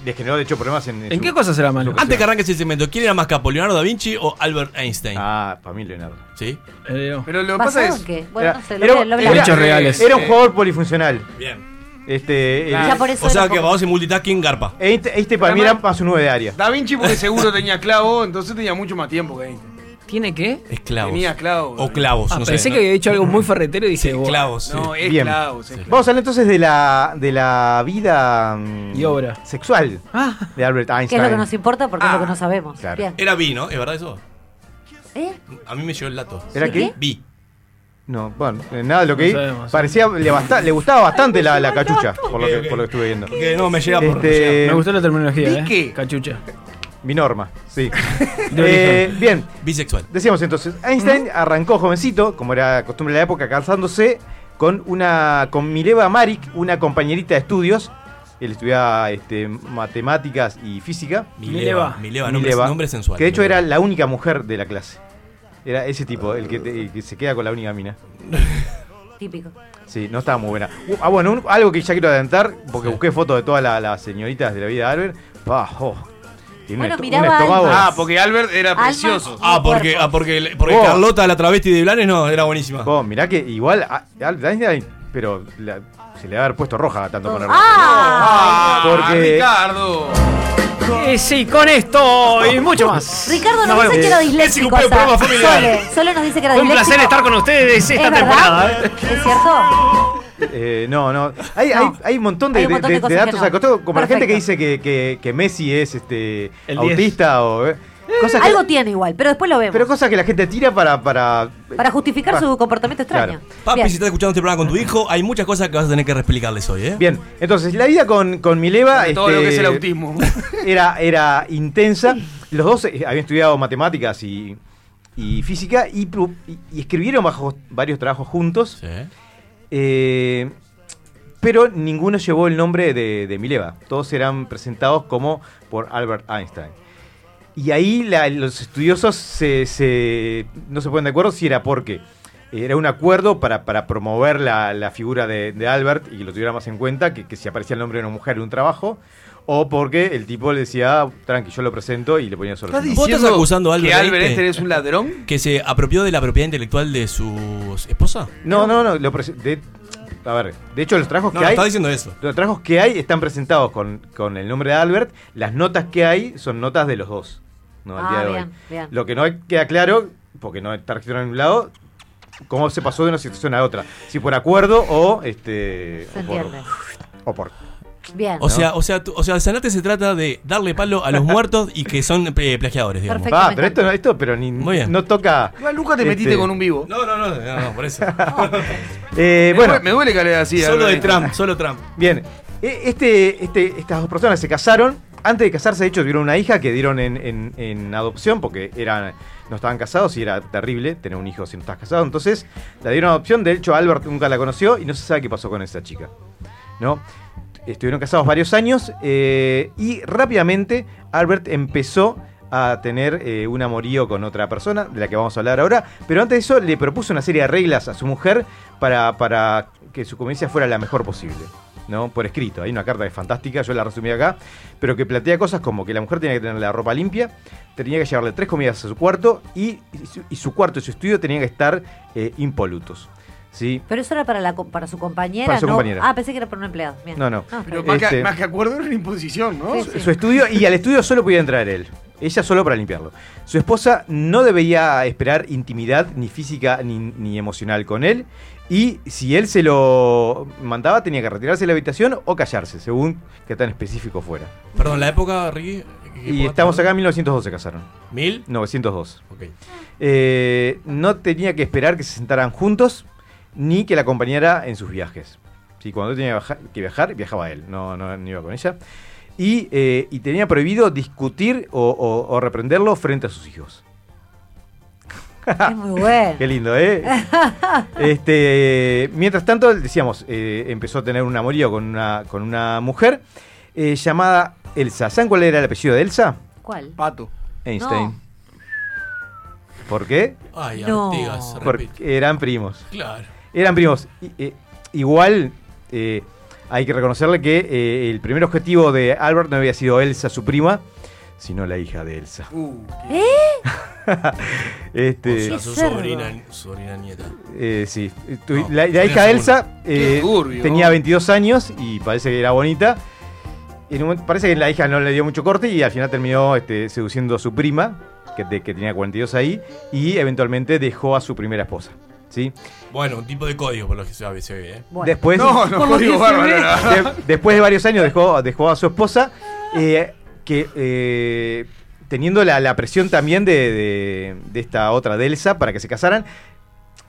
Speaker 4: en- le generó, de hecho, problemas en...
Speaker 3: ¿En
Speaker 4: su-
Speaker 3: qué cosas era malo?
Speaker 2: Antes que arranques el segmento, ¿quién era más capo, Leonardo da Vinci o Albert Einstein?
Speaker 4: Ah, para mí Leonardo.
Speaker 2: ¿Sí?
Speaker 3: Eh,
Speaker 1: Pero lo que pasa
Speaker 5: ¿Basado
Speaker 1: es.
Speaker 5: qué? Bueno,
Speaker 4: Era,
Speaker 5: no sé, lo
Speaker 4: era-
Speaker 5: lo
Speaker 3: reales.
Speaker 4: era un jugador polifuncional.
Speaker 2: Bien.
Speaker 4: Este, el-
Speaker 1: eso
Speaker 2: o sea que vamos en multitasking garpa.
Speaker 4: Este, este para mí era más un 9 de área.
Speaker 1: Da Vinci porque seguro tenía clavo, entonces tenía mucho más tiempo que Einstein.
Speaker 3: ¿Tiene qué?
Speaker 2: Esclavos.
Speaker 1: Tenía clavos.
Speaker 2: O clavos,
Speaker 3: Ah,
Speaker 2: no sé.
Speaker 3: pensé
Speaker 2: ¿no?
Speaker 3: que había dicho algo muy ferretero y dije, wow.
Speaker 2: Clavos,
Speaker 1: No, es
Speaker 4: Bien.
Speaker 1: clavos, es clavos.
Speaker 4: Vamos a hablar entonces de la, de la vida mm,
Speaker 3: Y obra.
Speaker 4: sexual de Albert
Speaker 5: ¿Qué es
Speaker 4: Einstein.
Speaker 5: lo que nos importa? Porque es lo que
Speaker 1: Ah,
Speaker 5: no sabemos.
Speaker 4: claro.
Speaker 5: Bien.
Speaker 2: Era bi, ¿no? ¿Es verdad eso?
Speaker 5: ¿Eh?
Speaker 2: A mí me llegó el dato.
Speaker 4: ¿Era
Speaker 5: ¿Sí
Speaker 4: qué?
Speaker 2: Bi.
Speaker 4: No, bueno, eh, nada de lo que
Speaker 3: No
Speaker 4: vi.
Speaker 3: sabemos,
Speaker 4: Parecía, le, basta- le gustaba bastante la, la cachucha, por lo, que, por lo que estuve viendo.
Speaker 2: Que no, me llega
Speaker 4: Este.
Speaker 3: Me gustó la terminología,
Speaker 1: ¿Vi
Speaker 3: ¿eh?
Speaker 1: qué?
Speaker 3: Cachucha.
Speaker 4: Mi norma, sí.
Speaker 3: De
Speaker 4: Eh, bien,
Speaker 2: Bisexual.
Speaker 4: decíamos entonces, Einstein arrancó jovencito, como era costumbre de la época, casándose con una con Mileva Marik, una compañerita de estudios. Él estudiaba este, matemáticas y física.
Speaker 2: Mileva. Mileva, nombre,
Speaker 4: Mileva,
Speaker 2: nombre sensual.
Speaker 4: Que de hecho
Speaker 2: Mileva.
Speaker 4: era la única mujer de la clase. Era ese tipo, el que, te- el que se queda con la única mina.
Speaker 5: Típico.
Speaker 4: Sí, no estaba muy buena. Uh, ah, bueno, un- algo que ya quiero adelantar, porque busqué fotos de todas la- las señoritas de la vida de Albert. Ah, oh, tiene
Speaker 5: Bueno, miraba
Speaker 4: estómago.
Speaker 1: Ah, porque Albert era
Speaker 5: Alma.
Speaker 1: precioso.
Speaker 2: Ah, porque, ah, porque, porque
Speaker 4: Oh.
Speaker 2: Carlota, la travesti de Blanes, no, era buenísima.
Speaker 4: Mirá que igual a- Albert Einstein, pero la- se le va a haber puesto roja tanto ponerlo.
Speaker 5: ¡Ah!
Speaker 1: Ah,
Speaker 4: Porque-
Speaker 1: Ricardo.
Speaker 3: Eh, sí, con esto y mucho más.
Speaker 5: Ricardo nos dice que era disléxico.
Speaker 2: cumple un
Speaker 5: o sea,
Speaker 2: programa familiar.
Speaker 5: Sole, Sole nos dice que era
Speaker 3: Fue un
Speaker 5: disléxico.
Speaker 3: placer estar con ustedes esta temporada.
Speaker 5: ¿Es cierto?
Speaker 4: Eh, no, no. Hay,
Speaker 5: No.
Speaker 4: hay, hay un montón de,
Speaker 5: Hay un montón
Speaker 4: de-
Speaker 5: de
Speaker 4: de
Speaker 5: cosas que
Speaker 4: datos
Speaker 5: no.
Speaker 4: como la gente que
Speaker 5: Perfecto.
Speaker 4: dice que, que- que Messi es este
Speaker 3: El 10.
Speaker 4: autista o eh, cosas que,
Speaker 5: Algo tiene igual, pero después lo vemos.
Speaker 4: pero cosas que la gente tira para para
Speaker 5: Para justificar su comportamiento extraño.
Speaker 4: Claro.
Speaker 2: Papi,
Speaker 5: Bien.
Speaker 2: si estás escuchando este programa con tu hijo, hay muchas cosas que vas a tener que explicarles hoy, ¿eh?
Speaker 4: Bien, entonces la vida con, con Mileva
Speaker 1: Todo lo que es
Speaker 4: este,
Speaker 1: el autismo.
Speaker 4: era, era intensa. Los dos eh, habían estudiado matemáticas y, y física y escribieron bajo varios trabajos juntos.
Speaker 2: Sí.
Speaker 4: Eh, pero ninguno llevó el nombre de, Mileva. Todos eran presentados como por Albert Einstein. Y ahí los estudiosos se, se- no se ponen de acuerdo si era porque era un acuerdo para, promover la, figura de, de Albert y que lo tuviera más en cuenta, que, que si aparecía el nombre de una mujer en un trabajo, o porque el tipo le decía, "Ah, tranqui, yo lo presento y le ponía solo.
Speaker 1: ¿Estás
Speaker 4: su nombre".
Speaker 2: ¿Vos estás acusando a Albert
Speaker 1: que Albert
Speaker 2: Einstein?
Speaker 1: Einstein es un ladrón?
Speaker 2: ¿Que se apropió de la propiedad intelectual de su esposa?
Speaker 4: No, no, no. Lo de, a ver, de hecho los trabajos
Speaker 2: No,
Speaker 4: que
Speaker 2: no
Speaker 4: hay...
Speaker 2: está diciendo eso.
Speaker 4: Los trabajos que hay están presentados con, con el nombre de Albert. Las notas que hay son notas de los dos. No, al
Speaker 5: Ah,
Speaker 4: día de
Speaker 5: bien,
Speaker 4: hoy.
Speaker 5: bien.
Speaker 4: Lo que no queda claro, porque no está registrado en ningún lado, cómo se pasó de una situación a otra. Si por acuerdo o este.
Speaker 5: Se
Speaker 4: o por, o por-
Speaker 5: Bien.
Speaker 2: O sea, o sea, tú- o sea, el Sanate se trata de darle palo a los muertos y que son eh, plagiadores, digamos.
Speaker 5: Perfecto.
Speaker 4: Ah,
Speaker 5: me
Speaker 4: pero esto, no- esto pero ni,
Speaker 2: Muy bien.
Speaker 4: no toca.
Speaker 1: Igual nunca te
Speaker 4: Este-
Speaker 1: metiste con un vivo.
Speaker 2: No, no, no, no, no, por eso.
Speaker 4: Eh,
Speaker 1: Me
Speaker 4: bueno,
Speaker 1: duele- me duele que le así.
Speaker 2: solo de. Trump, solo Trump.
Speaker 4: bien. E- Este, este, estas dos personas se casaron. Antes de casarse, de hecho, tuvieron una hija que dieron en, en- en adopción porque eran, no estaban casados y era terrible tener un hijo si no estás casado. Entonces, la dieron en adopción. De hecho, Albert nunca la conoció y no se sabe qué pasó con esa chica. ¿No? Estuvieron casados varios años eh, y rápidamente Albert empezó a tener eh, un amorío con otra persona, de la que vamos a hablar ahora. Pero antes de eso, le propuso una serie de reglas a su mujer para, para que su convivencia fuera la mejor posible. ¿no? Por escrito. Hay una carta que es fantástica, yo la resumí acá, pero que plantea cosas como que la mujer tenía que tener la ropa limpia, tenía que llevarle tres comidas a su cuarto y, su, y su cuarto y su estudio tenían que estar eh, impolutos. ¿Sí?
Speaker 5: Pero eso era para, la, para su compañera.
Speaker 4: Para su
Speaker 5: no-
Speaker 4: compañera.
Speaker 5: Ah, pensé que era para un empleado. Bien.
Speaker 4: No, no.
Speaker 1: Pero más,
Speaker 4: Este-
Speaker 1: que, más que acuerdo era una imposición, ¿no?
Speaker 5: Sí, sí.
Speaker 4: Su estudio, y al estudio solo podía entrar él. Ella solo para limpiarlo. Su esposa no debía esperar intimidad ni física ni, ni emocional con él. Y si él se lo mandaba, tenía que retirarse de la habitación o callarse, según que tan específico fuera.
Speaker 2: Perdón, la época, Ricky. ¿qué
Speaker 4: Y estamos acá en 1912 se casaron.
Speaker 2: ¿Mil?
Speaker 4: 902.
Speaker 2: Ok.
Speaker 4: Eh, no tenía que esperar que se sentaran juntos ni que la acompañara en sus viajes. Sí, cuando tenía que viajar, viajaba él, no, no, no iba con ella. Y, eh, y tenía prohibido discutir o, o- o reprenderlo frente a sus hijos.
Speaker 5: Es muy bueno.
Speaker 4: Qué lindo, ¿eh? este, mientras tanto, decíamos, eh, empezó a tener un amorío con una, con una mujer eh, llamada Elsa. ¿Saben cuál era el apellido de Elsa?
Speaker 5: ¿Cuál?
Speaker 1: Pato.
Speaker 4: Einstein.
Speaker 5: No.
Speaker 4: ¿Por qué?
Speaker 2: Ay,
Speaker 5: No.
Speaker 2: Artigas.
Speaker 4: Porque eran primos.
Speaker 2: Claro.
Speaker 4: Eran primos. I- eh, igual eh, hay que reconocerle que eh, el primer objetivo de Albert no había sido Elsa, su prima, sino la hija de Elsa.
Speaker 1: Uh,
Speaker 5: ¿Eh?
Speaker 4: este,
Speaker 2: O sea, su sobrina, sobrina nieta.
Speaker 4: eh, sí. Tu-
Speaker 2: No,
Speaker 4: la, hija
Speaker 2: segunda.
Speaker 4: Elsa eh,
Speaker 1: turbio.
Speaker 4: tenía 22 años y parece que era bonita. En un parece que la hija no le dio mucho corte y al final terminó este, seduciendo a su prima, que, de- que tenía 42 ahí, y eventualmente dejó a su primera esposa. ¿Sí?
Speaker 2: Bueno, un tipo de código por lo que se ve, ¿eh?
Speaker 4: Después,
Speaker 1: No, no, código bárbaro,
Speaker 4: de- después de varios años dejó, dejó a su esposa, eh, que eh, teniendo la, la presión también de, de- de esta otra de Elsa para que se casaran,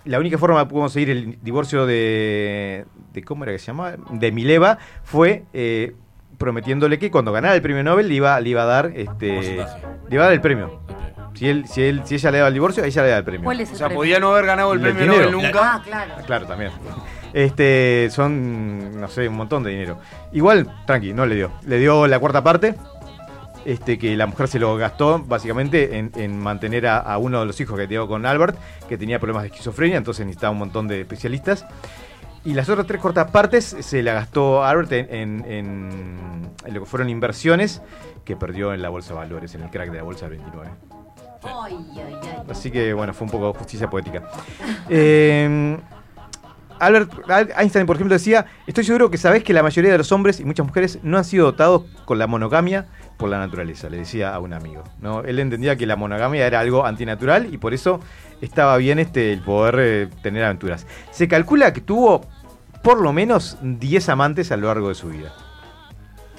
Speaker 4: la única forma de conseguir el divorcio de, de ¿cómo era que se llamaba? De Mileva fue eh, prometiéndole que cuando ganara el premio Nobel le iba, le iba a dar este le iba a dar el premio. Si él, si él, si ella le daba el divorcio, a ella le da el premio.
Speaker 5: ¿Cuál es el
Speaker 1: O sea,
Speaker 5: premio?
Speaker 1: podía no haber ganado el
Speaker 4: ¿Y el
Speaker 1: premio? Nobel nunca.
Speaker 5: Ah, claro.
Speaker 4: Claro, también. Este, son, no sé, un montón de dinero. Igual, tranqui, no le dio. Le dio la cuarta parte, este, que la mujer se lo gastó básicamente en, en mantener a, a uno de los hijos que tenía con Albert, que tenía problemas de esquizofrenia, entonces necesitaba un montón de especialistas. Y las otras tres cuartas partes se la gastó Albert en, en- en- en lo que fueron inversiones que perdió en la bolsa de valores, en el crack de la bolsa del 29. Así que bueno, fue un poco justicia poética. Eh, Albert Al- Einstein, por ejemplo, decía, estoy seguro que sabés que la mayoría de los hombres y muchas mujeres no han sido dotados con la monogamia por la naturaleza, le decía a un amigo. ¿no? Él entendía que la monogamia era algo antinatural y por eso estaba bien este, el poder eh, tener aventuras. Se calcula que tuvo por lo menos 10 amantes a lo largo de su vida.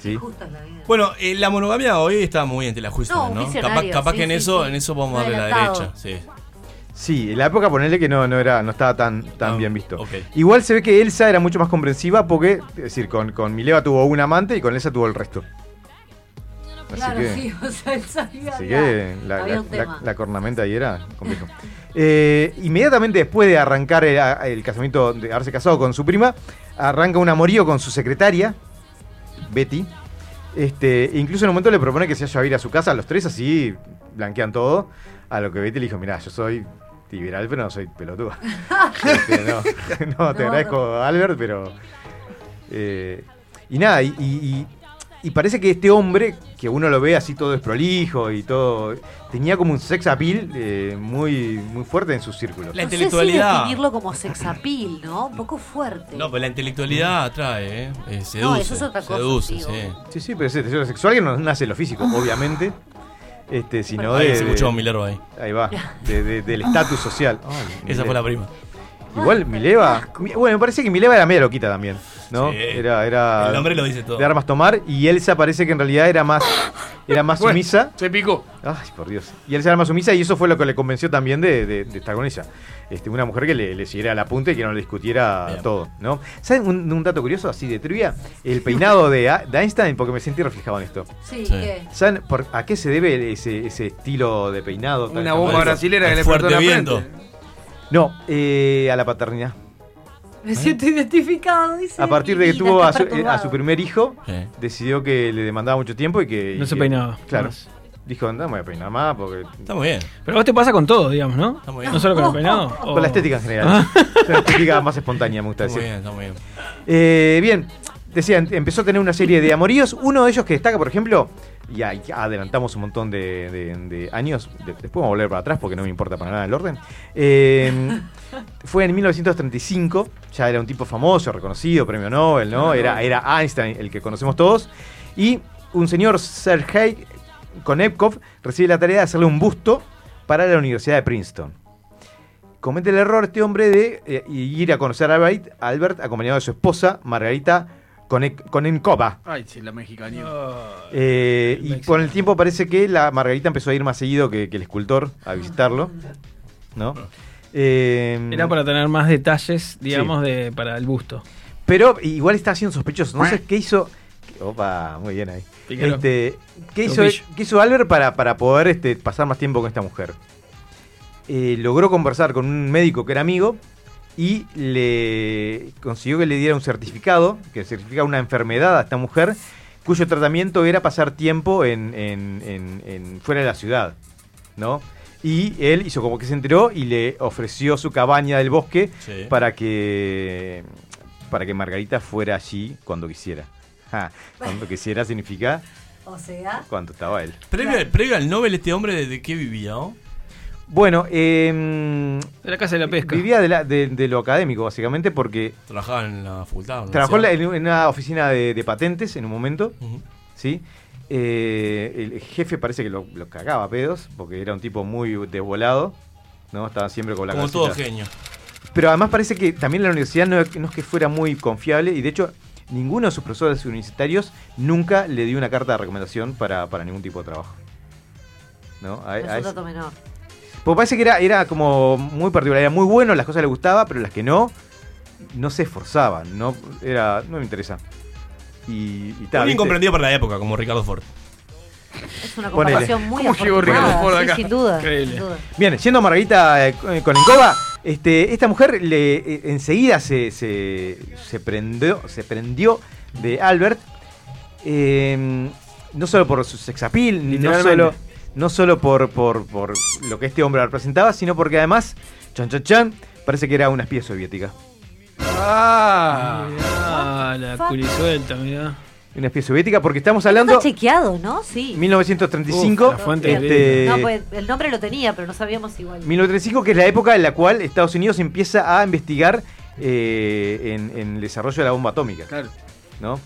Speaker 4: ¿Sí?
Speaker 5: Justo es la vida.
Speaker 2: Bueno, eh, la monogamia hoy está muy entre la justa,
Speaker 5: No,
Speaker 2: Capaz,
Speaker 5: visionario,
Speaker 2: capaz
Speaker 5: sí,
Speaker 2: que en
Speaker 5: sí,
Speaker 2: eso,
Speaker 5: sí.
Speaker 2: en eso vamos a a la derecha, sí.
Speaker 4: Sí, en la época ponerle que no, no era, no estaba tan, tan
Speaker 2: Ah,
Speaker 4: bien visto. Igual se ve que Elsa era mucho más comprensiva porque, es decir, con, con Mileva tuvo un amante y con Elsa tuvo el resto. Así
Speaker 5: Claro,
Speaker 4: que,
Speaker 5: sí, o sea, él sabía.
Speaker 4: así que la,
Speaker 5: había
Speaker 4: la-
Speaker 5: un
Speaker 4: la-
Speaker 5: tema.
Speaker 4: la cornamenta ahí era complejo. Eh, inmediatamente después de arrancar el, el casamiento, de haberse casado con su prima, arranca un amorío con su secretaria, Betty. Este, incluso en un momento le propone que se vaya a ir a su casa, los tres así blanquean todo. A lo que Betty le dijo, mirá, yo soy liberal, pero no soy pelotuda. Este, no, no, te
Speaker 5: No,
Speaker 4: agradezco, Albert, pero... eh, y nada, y, y- y- y parece que este hombre, que uno lo ve así todo desprolijo y todo, tenía como un sex appeal eh, muy, muy fuerte en sus círculos.
Speaker 2: La
Speaker 5: No sé
Speaker 2: intelectualidad.
Speaker 5: si definirlo como sex appeal, ¿no? Un poco fuerte.
Speaker 2: No, pero la intelectualidad atrae, ¿eh? Eh, seduce.
Speaker 5: eso es otra cosa,
Speaker 2: Seduce, sí.
Speaker 4: Sí, sí, pero es deseo sexual que no nace en lo físico, obviamente. Este, sino
Speaker 2: Ahí
Speaker 4: de,
Speaker 2: se escuchó Milero ahí.
Speaker 4: Ahí va, de- de- del estatus social.
Speaker 2: Esa fue la prima.
Speaker 4: Igual Mileva. mi- Bueno, me parece que Mileva era media loquita también, ¿no?
Speaker 2: Sí.
Speaker 4: Era, era.
Speaker 2: El nombre lo dice todo.
Speaker 4: De armas tomar. Y Elsa parece que en realidad era más. Era más
Speaker 1: Bueno,
Speaker 4: sumisa.
Speaker 1: Se picó.
Speaker 4: Ay, por Dios. Y Elsa era más sumisa y eso fue lo que le convenció también de, de- de estar con ella. Este, una mujer que le, le siguiera la punta y que no le discutiera
Speaker 2: Bien.
Speaker 4: todo, ¿no? ¿Saben un, un dato curioso así de trivia? El peinado de, Einstein, porque me sentí reflejado en esto.
Speaker 5: Sí,
Speaker 2: Sí.
Speaker 5: ¿qué?
Speaker 4: ¿Saben por- a qué se debe ese, ese estilo de peinado?
Speaker 1: Una bomba brasilera que le
Speaker 2: fuerte
Speaker 1: la
Speaker 2: viento.
Speaker 1: frente.
Speaker 4: No, eh, a la paternidad.
Speaker 5: Me siento identificado, dice.
Speaker 4: A partir de que tuvo a su, eh, a su primer hijo,
Speaker 2: Sí.
Speaker 4: decidió que le demandaba mucho tiempo y que.
Speaker 3: No
Speaker 4: y
Speaker 3: se
Speaker 4: que-
Speaker 3: peinaba
Speaker 4: Claro.
Speaker 3: más.
Speaker 4: Dijo, no me voy a peinar más porque.
Speaker 2: Está muy bien.
Speaker 3: Pero a vos te pasa con todo, digamos, ¿no?
Speaker 2: Está muy bien.
Speaker 3: No solo con el peinado. o-
Speaker 4: Con la estética en general.
Speaker 3: Ah.
Speaker 4: Es una estética más espontánea, me gusta
Speaker 2: Está muy
Speaker 4: decir.
Speaker 2: bien, está muy bien.
Speaker 4: Eh, bien, decían, empezó a tener una serie de amoríos. Uno de ellos que destaca, por ejemplo, y ahí adelantamos un montón de, de- de años, de- después vamos a volver para atrás porque no me importa para nada el orden. Eh, fue en 1935, ya era un tipo famoso, reconocido, premio Nobel, ¿no? Era, era Einstein, el que conocemos todos. Y un señor Sergei Konevkov recibe la tarea de hacerle un busto para la Universidad de Princeton comete el error este hombre de eh, ir a conocer a Albert, Albert acompañado de su esposa, Margarita Kone- Konenkova.
Speaker 1: Ay, sí, la mexicana.
Speaker 4: Eh, y con el tiempo parece que la Margarita empezó a ir más seguido que, que el escultor a visitarlo. ¿No? Eh,
Speaker 3: Era para tener más detalles, digamos, de para el busto.
Speaker 4: Pero igual está siendo sospechoso. No sé qué hizo. Opa, muy bien ahí. Este, ¿qué, hizo, qué hizo Albert para, para poder este, pasar más tiempo con esta mujer? Eh, logró conversar con un médico que era amigo y le consiguió que le diera un certificado, que certifica una enfermedad a esta mujer, cuyo tratamiento era pasar tiempo en, en- en- en- fuera de la ciudad. ¿no? Y él hizo como que se enteró y le ofreció su cabaña del bosque
Speaker 2: Sí.
Speaker 4: para que para que Margarita fuera allí cuando quisiera. Ja, cuando quisiera significa
Speaker 5: O sea,
Speaker 4: cuando estaba él.
Speaker 2: Previo, previo al Nobel, este hombre, ¿de, de qué vivía? oh?
Speaker 4: Bueno, eh,
Speaker 3: De la casa de la pesca.
Speaker 4: vivía de, la- de- de lo académico, básicamente, porque
Speaker 2: Trabajaba en la facultad.
Speaker 4: trabajó en, una oficina de, de patentes en un momento. ¿sí? Eh, el jefe parece que lo, lo cagaba a pedos, porque era un tipo muy desvolado. ¿no? Estaba siempre con la
Speaker 2: Como todo genio.
Speaker 4: Pero además parece que también la universidad no, no es que fuera muy confiable y de hecho ninguno de sus profesores universitarios nunca le dio una carta de recomendación para, para ningún tipo de trabajo. ¿No? A-
Speaker 5: Es
Speaker 4: a
Speaker 5: un
Speaker 4: ese-
Speaker 5: menor.
Speaker 4: Porque parece que era, era como muy particular, era muy bueno, las cosas le gustaba, pero las que no, no se esforzaban, no, era, no me interesa. Y, y tal,
Speaker 2: Muy bien comprendido para la época, como Ricardo Ford.
Speaker 5: Es una
Speaker 4: Ponele.
Speaker 5: comparación muy
Speaker 1: ¿Cómo llegó
Speaker 5: afortunada,
Speaker 1: Ricardo Ford
Speaker 5: sí,
Speaker 1: acá?
Speaker 5: sin duda,
Speaker 3: Increíble.
Speaker 5: sin duda.
Speaker 4: Bien, yendo a Margarita eh, con Encoba, este, esta mujer le, eh, enseguida se, se, se prendió, se prendió de Albert, eh, no solo por su sex appeal, ni no solo, no solo por, por, por lo que este hombre representaba, sino porque además, chan chan chan, parece que era una espía soviética.
Speaker 1: Ah.
Speaker 3: Ah, la culisuelta, mirá.
Speaker 4: Una espía soviética, porque estamos hablando
Speaker 5: Está chequeado, ¿no? Sí.
Speaker 4: 1935.
Speaker 3: Uf, la fuente
Speaker 4: este,
Speaker 5: No, pues el nombre lo tenía, pero no sabíamos igual.
Speaker 4: 1935, que es la época en la cual Estados Unidos empieza a investigar eh, en, en el desarrollo de la bomba atómica.
Speaker 1: Claro.
Speaker 4: ¿no?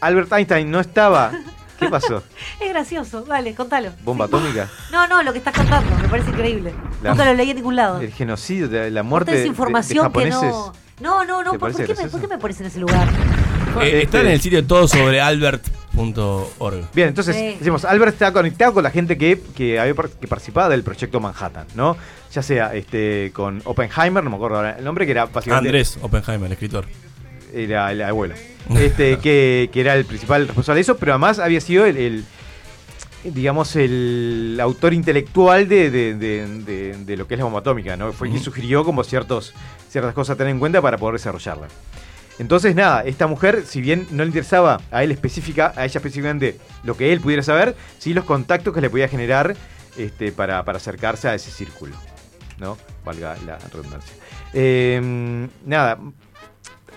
Speaker 4: Albert Einstein no estaba. ¿Qué pasó?
Speaker 5: Es gracioso, dale, contalo.
Speaker 4: ¿Bomba atómica?
Speaker 5: No, no, lo que estás contando, me parece increíble.
Speaker 4: La-
Speaker 5: Nunca lo leí en ningún lado.
Speaker 4: El genocidio, de la muerte de, de- de
Speaker 5: información que
Speaker 4: japoneses.
Speaker 5: no. No, no, no,
Speaker 4: ¿Te
Speaker 5: ¿por, qué me,
Speaker 4: gracioso?
Speaker 5: ¿por qué me pones en ese lugar?
Speaker 2: Eh, está en
Speaker 4: Este-
Speaker 2: el sitio todo sobre albert.org.
Speaker 4: Bien, entonces
Speaker 5: Sí.
Speaker 4: decimos, Albert está conectado con la gente que, que había que participaba del proyecto Manhattan, ¿no? Ya sea este con Oppenheimer, no me acuerdo ahora el nombre, que era básicamente
Speaker 2: Andrés Oppenheimer, el escritor.
Speaker 4: Era el abuelo. Este, que, que era el principal responsable de eso, pero además había sido el, el, digamos, el autor intelectual de, de- de- lo que es la bomba atómica, ¿no? Fue quien sugirió como ciertos, ciertas cosas a tener en cuenta para poder desarrollarla. Entonces, nada, esta mujer, si bien no le interesaba a él específica, a ella específicamente lo que él pudiera saber, sí los contactos que le podía generar este, para, para acercarse a ese círculo. ¿No? Valga la redundancia. Eh, nada,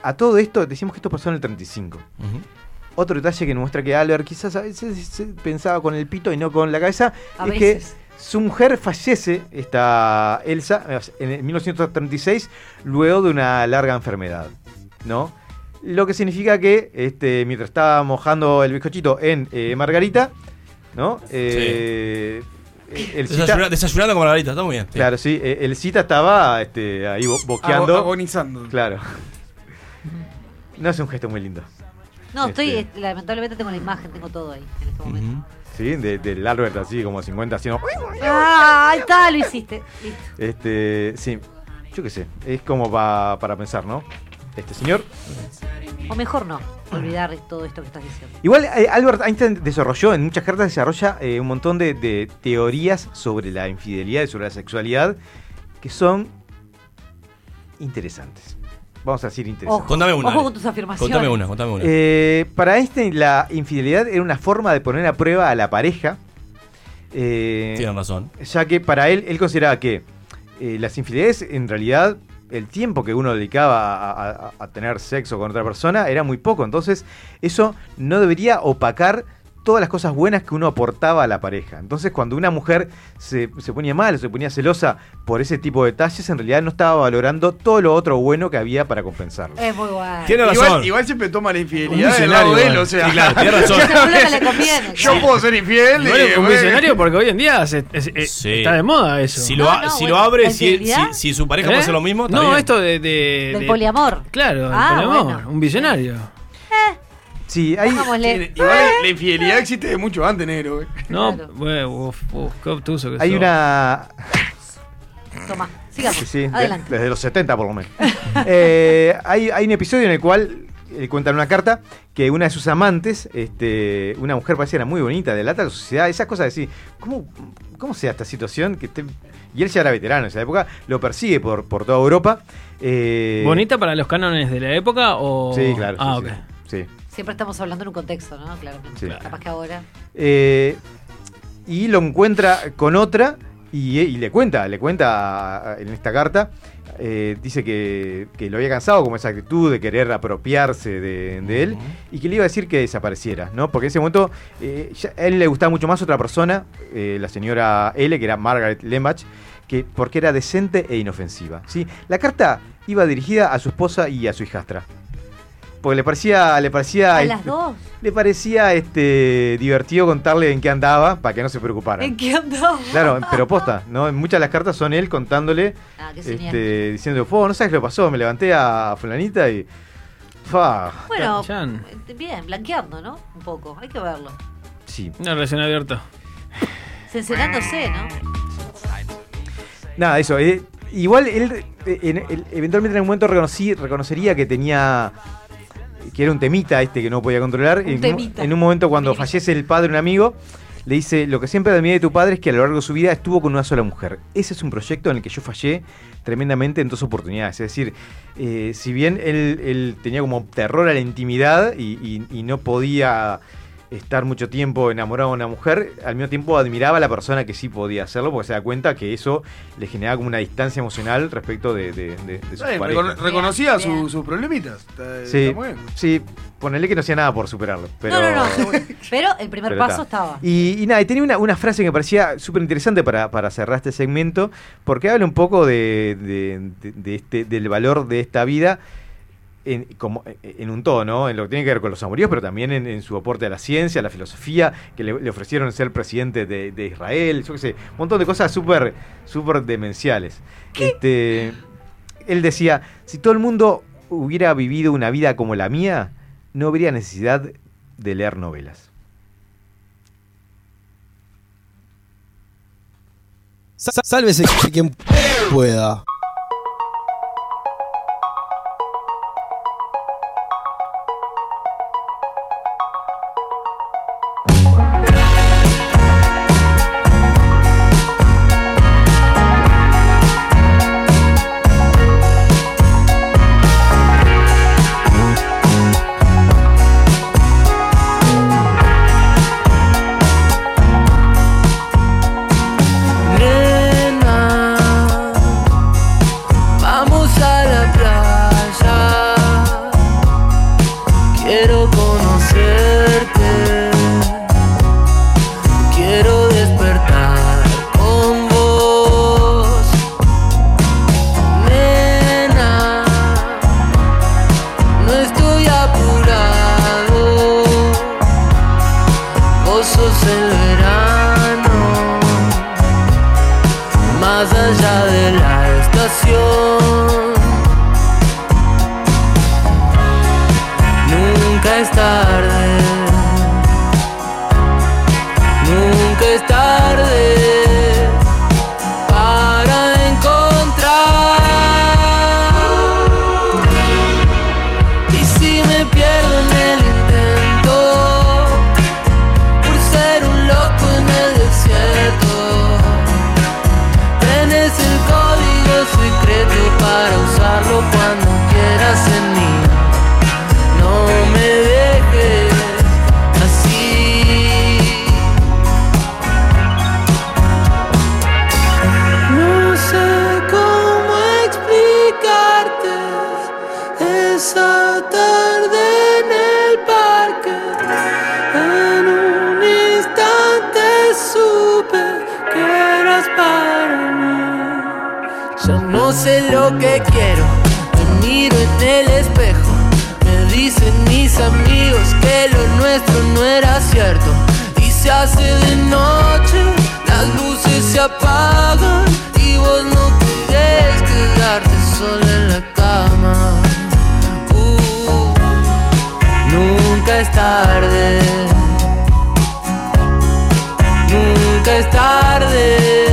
Speaker 4: a todo esto, decimos que esto pasó en el 35. Otro detalle que nos muestra que Albert quizás a veces pensaba con el pito y no con la cabeza
Speaker 5: A
Speaker 4: es
Speaker 5: veces.
Speaker 4: que su mujer fallece, esta Elsa, en 1936, luego de una larga enfermedad, ¿no? Lo que significa que este, mientras estaba mojando el bizcochito en eh, Margarita, ¿no? Eh, El cita,
Speaker 2: Desayuna- desayunando con Margarita, está muy bien. sí.
Speaker 4: claro, sí, eh, el cita estaba este, ahí bo- boqueando.
Speaker 1: Ago- agonizando.
Speaker 4: Claro. No es un gesto muy lindo.
Speaker 5: No, estoy,
Speaker 4: Este.
Speaker 5: eh, lamentablemente tengo la imagen, tengo todo ahí en este momento.
Speaker 4: Sí, de- del Albert así como 50 haciendo.
Speaker 5: Ah, ahí está, lo hiciste. Listo.
Speaker 4: Este, sí, yo qué sé, es como pa- para pensar, ¿no? Este señor.
Speaker 5: O mejor no, olvidar todo esto que estás diciendo.
Speaker 4: Igual eh, Albert Einstein desarrolló, en muchas cartas desarrolla eh, un montón de, de teorías sobre la infidelidad y sobre la sexualidad que son interesantes. Vamos a decir interesantes.
Speaker 5: Ojo, Contame una, ojo con tus afirmaciones.
Speaker 2: Contame una, contame una.
Speaker 4: Eh, para Einstein la infidelidad era una forma de poner a prueba a la pareja. Eh,
Speaker 2: Tienen razón.
Speaker 4: Ya que para él, él consideraba que eh, las infidelidades, en realidad, el tiempo que uno dedicaba a, a- a tener sexo con otra persona era muy poco. Entonces, eso no debería opacar todas las cosas buenas que uno aportaba a la pareja. Entonces, cuando una mujer se, se ponía mal o se ponía celosa por ese tipo de detalles, en realidad no estaba valorando todo lo otro bueno que había para compensarlo.
Speaker 5: Es muy bueno.
Speaker 1: Igual, igual siempre toma la infidelidad del lado de él, o sea.
Speaker 4: Sí, claro, tiene razón.
Speaker 5: Le conviene.
Speaker 1: Yo puedo ser infiel. Y,
Speaker 3: un
Speaker 1: bueno,
Speaker 3: visionario porque hoy en día se- es- es-
Speaker 2: Sí.
Speaker 3: está de moda eso.
Speaker 2: Si lo, si lo abre, si, si, si su pareja
Speaker 3: ¿Eh?
Speaker 2: puede hacer lo mismo, está
Speaker 3: No,
Speaker 2: bien.
Speaker 3: esto de. de-
Speaker 5: Del
Speaker 3: de-
Speaker 5: poliamor.
Speaker 3: Claro,
Speaker 5: Ah,
Speaker 3: poliamor.
Speaker 5: bueno.
Speaker 3: Un visionario.
Speaker 4: Sí, hay.
Speaker 5: Pongámosle.
Speaker 1: Igual la infidelidad existe de mucho antes, negro. eh.
Speaker 3: No, uf, uf, qué obtuso que
Speaker 4: Hay
Speaker 3: sos.
Speaker 4: una.
Speaker 5: Toma, sigamos.
Speaker 4: Sí, sí, de-
Speaker 5: Adelante.
Speaker 4: desde los 70 por lo menos. Eh, hay, hay un episodio en el cual eh, cuentan una carta que una de sus amantes, este, una mujer parecía era muy bonita, de la sociedad, esas cosas de decir, ¿cómo, ¿cómo se da esta situación? que esté- Y él ya era veterano en esa época, lo persigue por, por toda Europa. eh,
Speaker 3: ¿Bonita para los cánones de la época o.?
Speaker 4: Sí, claro.
Speaker 3: Ah,
Speaker 4: sí,
Speaker 3: ok.
Speaker 4: sí, sí.
Speaker 5: Siempre estamos hablando en un contexto, ¿no? Claramente.
Speaker 4: Sí.
Speaker 5: Capaz que ahora.
Speaker 4: Eh, y lo encuentra con otra Y, y le cuenta, le cuenta en esta carta, eh, dice que, que lo había cansado como esa actitud de querer apropiarse de, de él y que le iba a decir que desapareciera, ¿no? Porque en ese momento eh, ya- a él le gustaba mucho más otra persona, eh, la señora L, que era Margaret Lembach, que, porque era decente e inofensiva. ¿sí? La carta iba dirigida a su esposa y a su hijastra. Porque le parecía. Le parecía
Speaker 5: ¿A
Speaker 4: este,
Speaker 5: las dos?
Speaker 4: Le parecía este divertido contarle en qué andaba para que no se preocupara.
Speaker 5: ¿En qué andaba?
Speaker 4: Claro, pero posta, ¿no? En muchas de las cartas son él contándole,
Speaker 5: Ah, qué
Speaker 4: este, diciendo, "Fo, no sabes qué pasó, me levanté a fulanita y. Fa.
Speaker 5: Bueno,
Speaker 3: Chan.
Speaker 5: bien, blanqueando, ¿no? Un poco, hay que verlo.
Speaker 4: Sí.
Speaker 3: Una relación abierta.
Speaker 5: Censurándose, ¿no?
Speaker 4: Nada, eso. eh, igual él, eh, en- él eventualmente en algún momento reconocí, reconocería que tenía. Que era un temita este que no podía controlar.
Speaker 5: Un
Speaker 4: en, en un momento cuando fallece el padre un amigo, le dice: Lo que siempre admiré de tu padre es que a lo largo de su vida estuvo con una sola mujer. Ese es un proyecto en el que yo fallé tremendamente en dos oportunidades. Es decir, eh, si bien él, él tenía como terror a la intimidad y, y- y no podía estar mucho tiempo enamorado de una mujer, al mismo tiempo admiraba a la persona que sí podía hacerlo, porque se da cuenta que eso le generaba como una distancia emocional respecto de, de, de- de su
Speaker 1: Eh, reconocía su- sus problemitas. Está-
Speaker 4: Sí,
Speaker 1: está
Speaker 4: sí, ponele que no hacía nada por superarlo. Pero...
Speaker 5: No, no, no. Pero el primer
Speaker 4: Pero
Speaker 5: paso
Speaker 4: está.
Speaker 5: estaba.
Speaker 4: Y, y nada, y tenía una, una frase que me parecía súper interesante para, para cerrar este segmento, porque habla un poco de, de- de- de este, del valor de esta vida en, como, en un todo, ¿no? En lo que tiene que ver con los amoríos, pero también en, en su aporte a la ciencia, a la filosofía, que le, le ofrecieron ser presidente de, de Israel, yo qué sé, un montón de cosas súper súper demenciales. Este, él decía, si todo el mundo hubiera vivido una vida como la mía, no habría necesidad de leer novelas.
Speaker 7: Sálvese quien pueda.
Speaker 18: Sé lo que quiero, me miro en el espejo. Me dicen mis amigos que lo nuestro no era cierto. Y se hace de noche, las luces se apagan. Y vos no querés quedarte sola en la cama. Uh, nunca es tarde. Nunca es tarde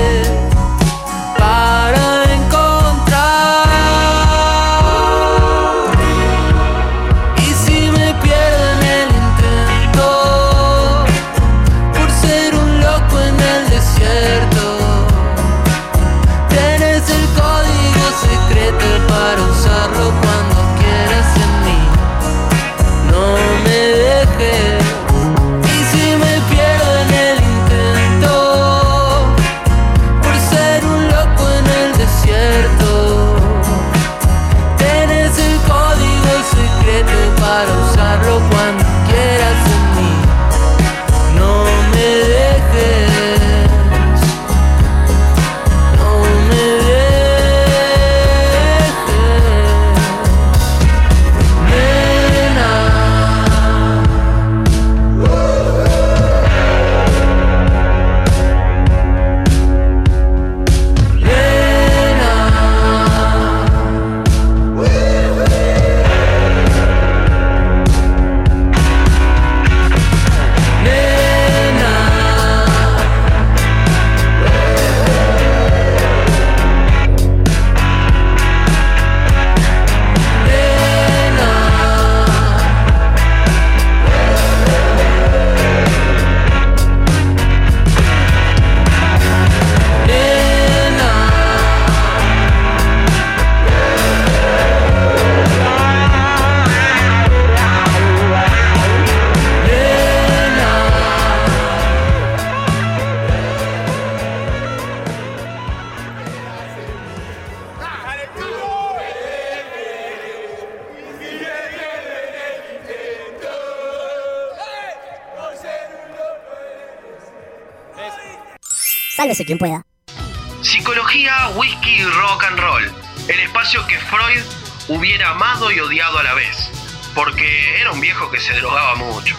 Speaker 19: Sálvese quien pueda.
Speaker 7: Psicología, whisky y rock and roll. El espacio que Freud hubiera amado y odiado a la vez. Porque era un viejo que se drogaba mucho.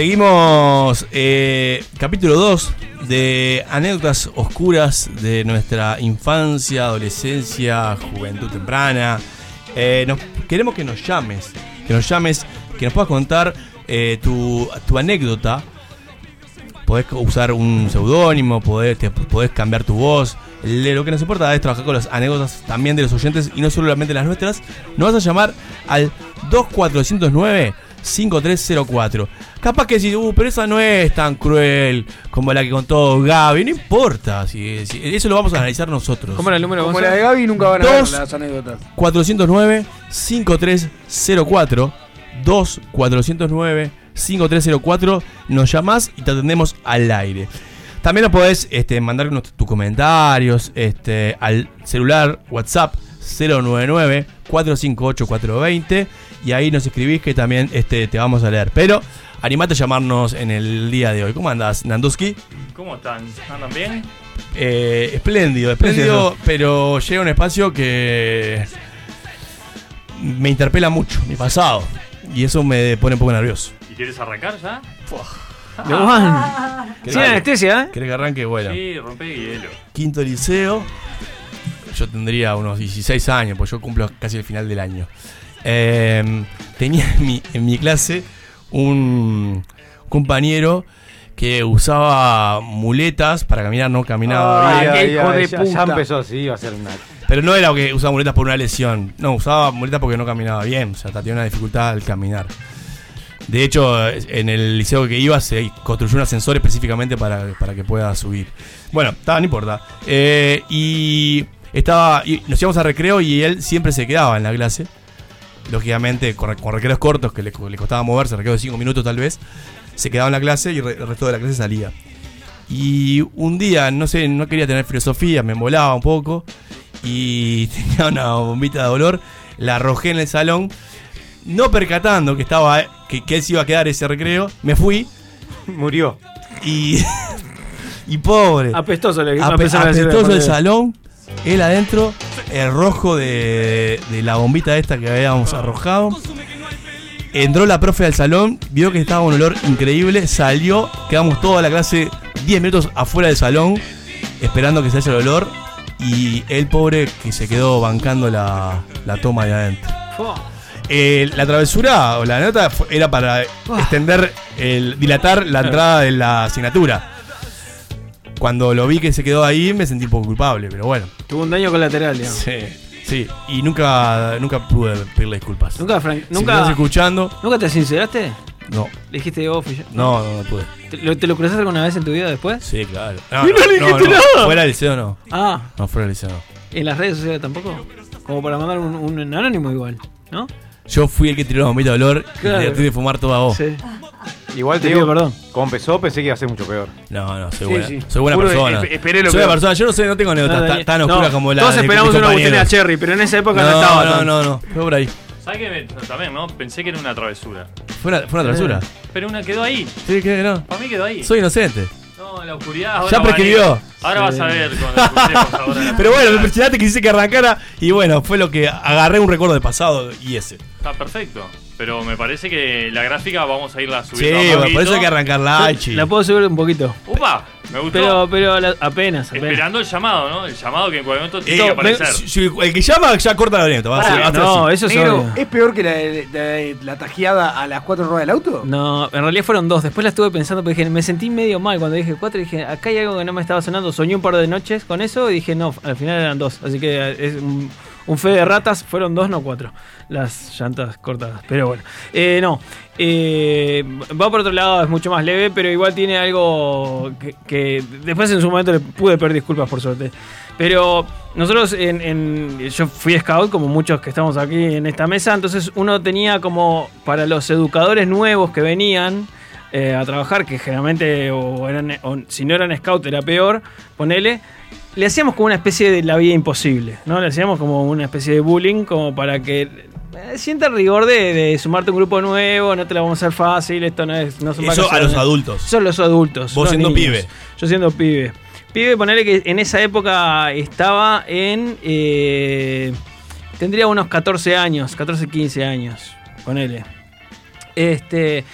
Speaker 2: Seguimos eh, capítulo 2 de anécdotas oscuras de nuestra infancia, adolescencia, juventud temprana. Eh, nos- queremos que nos llames, que nos llames, que nos puedas contar eh, tu, tu anécdota. Podés usar un seudónimo, podés, cambiar tu voz. Lo que nos importa es trabajar con las anécdotas también de los oyentes y no solamente las nuestras. Nos vas a llamar al 2409 5304. Capaz que decís, uh, pero esa no es tan cruel como la que contó Gaby. No importa, si, si- eso lo vamos a analizar nosotros.
Speaker 3: ¿Cómo era el número,
Speaker 1: Como
Speaker 3: Gonzalo?
Speaker 1: la de Gaby nunca van a ver
Speaker 2: Dos.
Speaker 1: las anécdotas.
Speaker 2: 409-5304. 2-409-5304. Nos llamás y te atendemos al aire. También nos podés este, mandar unos- tus comentarios este, al celular WhatsApp 099-458-420. Y ahí nos escribís que también este, te vamos a leer. Pero animate a llamarnos en el día de hoy. ¿Cómo andás, Nanduski?
Speaker 20: ¿Cómo están? ¿Andan bien?
Speaker 2: Eh, espléndido, espléndido, pero llega un espacio que me interpela mucho, mi pasado. Y eso me pone un poco nervioso.
Speaker 20: ¿Y quieres arrancar ya?
Speaker 3: De Juan.
Speaker 2: ¿Querés
Speaker 3: Sin
Speaker 2: que-
Speaker 3: anestesia, ¿eh?
Speaker 2: ¿Querés que arranque? Bueno.
Speaker 20: Sí, rompe hielo.
Speaker 2: Quinto liceo. Yo tendría unos 16 años, pues yo cumplo casi el final del año. Eh, tenía en mi, en mi clase un compañero que usaba muletas para caminar, no caminaba
Speaker 4: Ay,
Speaker 2: bien.
Speaker 4: ay, ay, ya, ya empezó así, iba a ser una.
Speaker 2: Pero no era que usaba muletas por una lesión. No, usaba muletas porque no caminaba bien. O sea, tenía una dificultad al caminar. De hecho, en el liceo que iba se construyó un ascensor específicamente para, para que pueda subir. Bueno, está, no importa. Eh, y estaba. y nos íbamos a recreo y él siempre se quedaba en la clase. Lógicamente, con, con recreos cortos que le, le costaba moverse, recreo de 5 minutos tal vez, se quedaba en la clase y el resto de la clase salía. Y un día, no sé, no quería tener filosofía, me embolaba un poco y tenía una bombita de dolor, la arrojé en el salón, no percatando que estaba que, que él se iba a quedar ese recreo, me fui,
Speaker 4: murió.
Speaker 2: Y y pobre,
Speaker 3: Apestoso le
Speaker 2: Ape- apestoso el salón, él adentro, el rojo de, de la bombita esta que habíamos arrojado. Entró la profe al salón, vio que estaba un olor increíble, salió, quedamos toda la clase 10 minutos afuera del salón, esperando que se haya el olor, y el pobre que se quedó bancando la, la toma de adentro. Eh, la travesura o la nota era para extender, el, dilatar la entrada de la asignatura. Cuando lo vi que se quedó ahí me sentí un poco culpable, pero bueno.
Speaker 3: Tuvo un daño colateral, digamos.
Speaker 2: Sí, sí. Y nunca, nunca pude pedirle disculpas.
Speaker 3: Nunca, Frank,
Speaker 2: Si
Speaker 3: nunca.
Speaker 2: estás escuchando,
Speaker 3: ¿Nunca te sinceraste?
Speaker 2: no.
Speaker 3: Le dijiste y ya-
Speaker 2: No, no, no pude.
Speaker 3: ¿Te lo, te lo cruzaste alguna vez en tu vida después?
Speaker 2: Sí, claro.
Speaker 3: Y no le dijiste
Speaker 2: no,
Speaker 3: nada.
Speaker 2: Fuera del liceo no.
Speaker 3: Ah.
Speaker 2: No, fuera del liceo no.
Speaker 3: ¿En las redes sociales tampoco? Como para mandar un, un anónimo igual, ¿no?
Speaker 2: Yo fui el que tiró la bombita de olor
Speaker 3: Claro.
Speaker 2: y le tuve que fumar toda vos.
Speaker 3: Sí.
Speaker 4: Igual te
Speaker 3: Te
Speaker 4: digo,
Speaker 3: perdón.
Speaker 4: Como empezó, pensé que iba a ser mucho peor.
Speaker 2: No, no, soy
Speaker 4: Sí,
Speaker 2: buena,
Speaker 4: sí.
Speaker 2: soy buena
Speaker 4: Juro,
Speaker 2: persona.
Speaker 4: esp- esperé lo
Speaker 2: soy buena persona. Yo no sé, no tengo anécdotas tan, tan
Speaker 3: no,
Speaker 2: oscuras como la
Speaker 3: Todos esperamos una
Speaker 2: compañeros.
Speaker 3: Cherry, pero en esa época no,
Speaker 2: No,
Speaker 3: estaba.
Speaker 2: no,
Speaker 3: tan-
Speaker 2: no, no. Fue por ahí.
Speaker 20: ¿Sabes qué? También, ¿no? Pensé que era una travesura.
Speaker 2: Fue una, fue una travesura.
Speaker 20: Pero una quedó ahí.
Speaker 2: Sí, que no.
Speaker 20: Para mí quedó ahí.
Speaker 2: Soy inocente.
Speaker 20: No, la oscuridad. ahora
Speaker 2: Ya prescribió.
Speaker 20: Ahora vas a ver cuando escuchemos ahora. la
Speaker 2: Pero bueno, me
Speaker 20: oscuridad.
Speaker 2: presionaste que quise que arrancara y bueno, fue lo que agarré un recuerdo de pasado y ese.
Speaker 20: Está perfecto. Pero me parece que la gráfica vamos a irla
Speaker 2: Sí,
Speaker 20: subiendo. a
Speaker 2: bueno, por eso hay que arrancarla, Hachi.
Speaker 3: La puedo subir un poquito.
Speaker 20: ¡Upa! Me gustó.
Speaker 3: Pero, pero la- apenas, apenas.
Speaker 20: Esperando el llamado, ¿no? El llamado que en cualquier momento tiene
Speaker 2: Eh,
Speaker 20: que aparecer.
Speaker 2: si- si- el que llama ya corta la anécdota. Va a ser- va a ser
Speaker 3: no,
Speaker 2: así.
Speaker 3: eso es
Speaker 1: Negro. ¿es peor que la, la, la tajeada a las cuatro ruedas del auto?
Speaker 3: No, en realidad fueron dos. Después la estuve pensando, pero dije, me sentí medio mal cuando dije cuatro. Dije, acá hay algo que no me estaba sonando. Soñé un par de noches con eso y dije, no, al final eran dos. Así que es un, un fe de ratas. Fueron dos, no cuatro. Las llantas cortadas. Pero bueno, Eh, no. Eh, va por otro lado, es mucho más leve, pero igual tiene algo que, después en su momento le pude pedir disculpas por suerte. Pero nosotros, yo fui scout, como muchos que estamos aquí en esta mesa, entonces uno tenía como para los educadores nuevos que venían eh, a trabajar, que generalmente, si no eran scout era peor, ponele, le hacíamos como una especie de la vida imposible, ¿no? Le hacíamos como una especie de bullying, como para que eh, sienta el rigor de, de sumarte a un grupo nuevo, no te la vamos a hacer fácil, esto no es... No son
Speaker 2: Eso a los adultos.
Speaker 3: Eso a los adultos.
Speaker 2: Vos
Speaker 3: los
Speaker 2: siendo
Speaker 3: niños.
Speaker 2: pibe.
Speaker 3: Yo siendo pibe. Pibe, ponerle que en esa época estaba en. eh, tendría unos 14 años, 14, 15 años. Ponele. Este.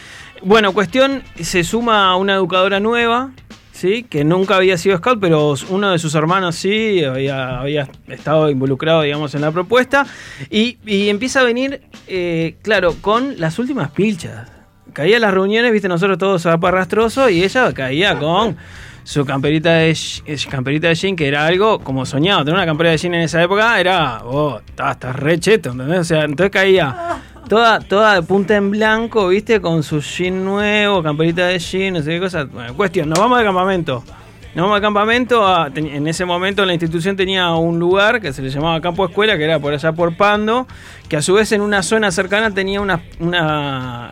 Speaker 3: Bueno, cuestión, se suma una educadora nueva, ¿sí? Que nunca había sido scout, pero uno de sus hermanos sí había, había estado involucrado, digamos, en la propuesta. Y, y empieza a venir, eh, claro, con las últimas pilchas. Caía a las reuniones, viste, nosotros todos zaparrastroso, y ella caía con su camperita de, eh, camperita de jean, que era algo como soñado. Tener una campera de jean en esa época era, oh, estás estás re cheto, ¿entendés? O sea, entonces caía toda, toda de punta en blanco, viste, con su jean nuevo, camperita de jean, no sé qué cosa. Bueno, cuestión, nos vamos de campamento. Nos vamos al campamento. en ese momento la institución tenía un lugar que se le llamaba campo escuela, que era por allá por Pando, que a su vez en una zona cercana tenía una,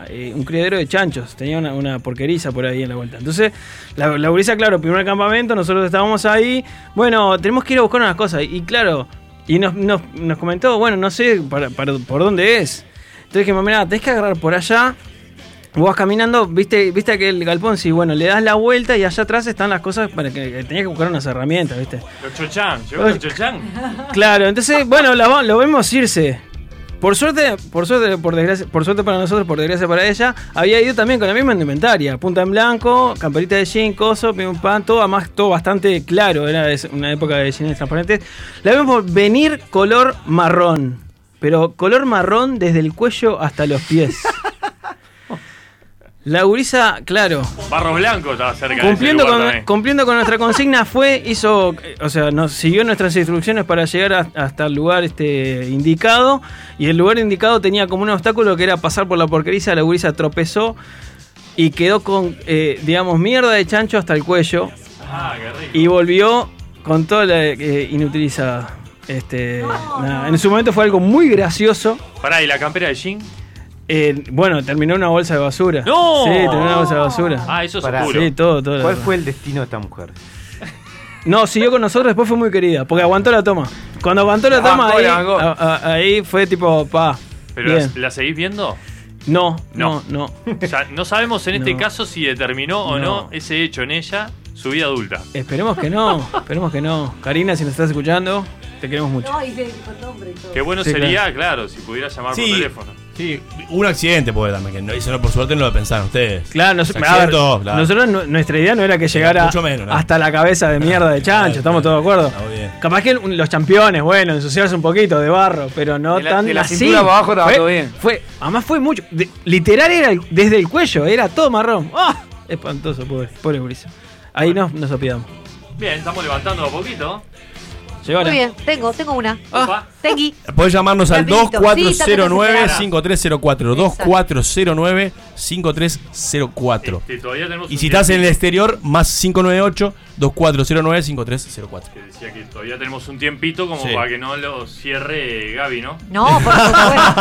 Speaker 3: eh, un criadero de chanchos, tenía una, porqueriza por ahí en la vuelta. Entonces, la, la gurisa, claro, primer campamento, nosotros estábamos ahí. Bueno, tenemos que ir a buscar unas cosas. Y claro, y nos, nos, nos comentó, bueno, no sé para, para- por dónde es. Entonces dijimos, mira, tenés que agarrar por allá. Vos vas caminando, viste, viste aquel galpón, sí, bueno, le das la vuelta y allá atrás están las cosas para que, que tenías que buscar unas herramientas, viste.
Speaker 20: Los chochan, llegó los chochan.
Speaker 3: Claro, entonces, bueno, la lo vemos irse. Por suerte, por suerte, por desgracia, por suerte para nosotros, por desgracia para ella, había ido también con la misma indumentaria, punta en blanco, camperita de jean, coso, pim pam, todo, además todo bastante claro, era una época de jeans transparentes. La vemos venir color marrón, pero color marrón desde el cuello hasta los pies. La gurisa, claro,
Speaker 20: Barro Blanco estaba cerca
Speaker 3: cumpliendo
Speaker 20: de ese lugar
Speaker 3: con, cumpliendo con nuestra consigna fue hizo o sea nos siguió nuestras instrucciones para llegar a- hasta el lugar este indicado y el lugar indicado tenía como un obstáculo que era pasar por la porqueriza la gurisa tropezó y quedó con eh, digamos mierda de chancho hasta el cuello
Speaker 20: Ah, qué rico.
Speaker 3: y volvió con toda la eh, inutilizada este nada, en su momento fue algo muy gracioso
Speaker 20: Pará, ¿y la campera de jean?
Speaker 3: Eh, bueno, terminó una bolsa de basura.
Speaker 20: ¡No!
Speaker 3: Sí, terminó en una bolsa de basura.
Speaker 20: Ah, eso es
Speaker 4: Pará.
Speaker 20: oscuro.
Speaker 3: Sí, todo, todo.
Speaker 4: ¿Cuál fue el destino de esta mujer?
Speaker 3: No, siguió con nosotros, después fue muy querida, porque aguantó la toma. Cuando aguantó la toma, ahí,
Speaker 20: la bancó.
Speaker 3: a- a- ahí fue tipo, pa.
Speaker 20: ¿Pero
Speaker 3: bien.
Speaker 20: la, la seguís viendo?
Speaker 3: No, no, no.
Speaker 20: O sea, no sabemos en este
Speaker 3: No.
Speaker 20: caso si determinó o no.
Speaker 3: No.
Speaker 20: ese hecho en ella su vida adulta.
Speaker 3: Esperemos que no, esperemos que no. Karina, si nos estás escuchando, te queremos mucho.
Speaker 5: No, y se dijo nombre y todo.
Speaker 20: Qué bueno
Speaker 3: Sí,
Speaker 20: sería, claro. si pudiera llamar
Speaker 2: Sí.
Speaker 20: por teléfono.
Speaker 2: Sí, un accidente puede también, que no, eso no, por suerte no lo pensaron ustedes.
Speaker 3: Claro, nos-
Speaker 2: Se
Speaker 3: a ver,
Speaker 2: accidentó, claro.
Speaker 3: nosotros nu- nuestra idea no era que llegara
Speaker 2: mucho menos, ¿no?
Speaker 3: hasta la cabeza de mierda de chancho, estamos todos de acuerdo. Capaz que un- los campeones, bueno, ensuciarse un poquito de barro, pero no
Speaker 1: De la-
Speaker 3: tan
Speaker 1: de la
Speaker 3: así.
Speaker 1: cintura para abajo estaba
Speaker 3: Fue-
Speaker 1: todo bien.
Speaker 3: Fue, además fue mucho. de- literal era el- desde el cuello, era todo marrón. ¡Ah! Espantoso, pobre, pobre. Ahí nos, nos opidamos.
Speaker 20: Bien, estamos levantando a poquito.
Speaker 3: Llegó
Speaker 5: Muy bien, tengo, tengo una.
Speaker 20: Opa.
Speaker 5: Tengui.
Speaker 2: Podés llamarnos al
Speaker 5: Rapidito. Sí, está bien,
Speaker 2: 2409-5304. 2409-5304.
Speaker 20: Este, todavía tenemos
Speaker 2: Y si estás en el exterior, más 598-2409-5304.
Speaker 20: Que decía que todavía tenemos un tiempito como
Speaker 2: Sí.
Speaker 20: para que no lo cierre Gaby, ¿no?
Speaker 5: No, por supuesto.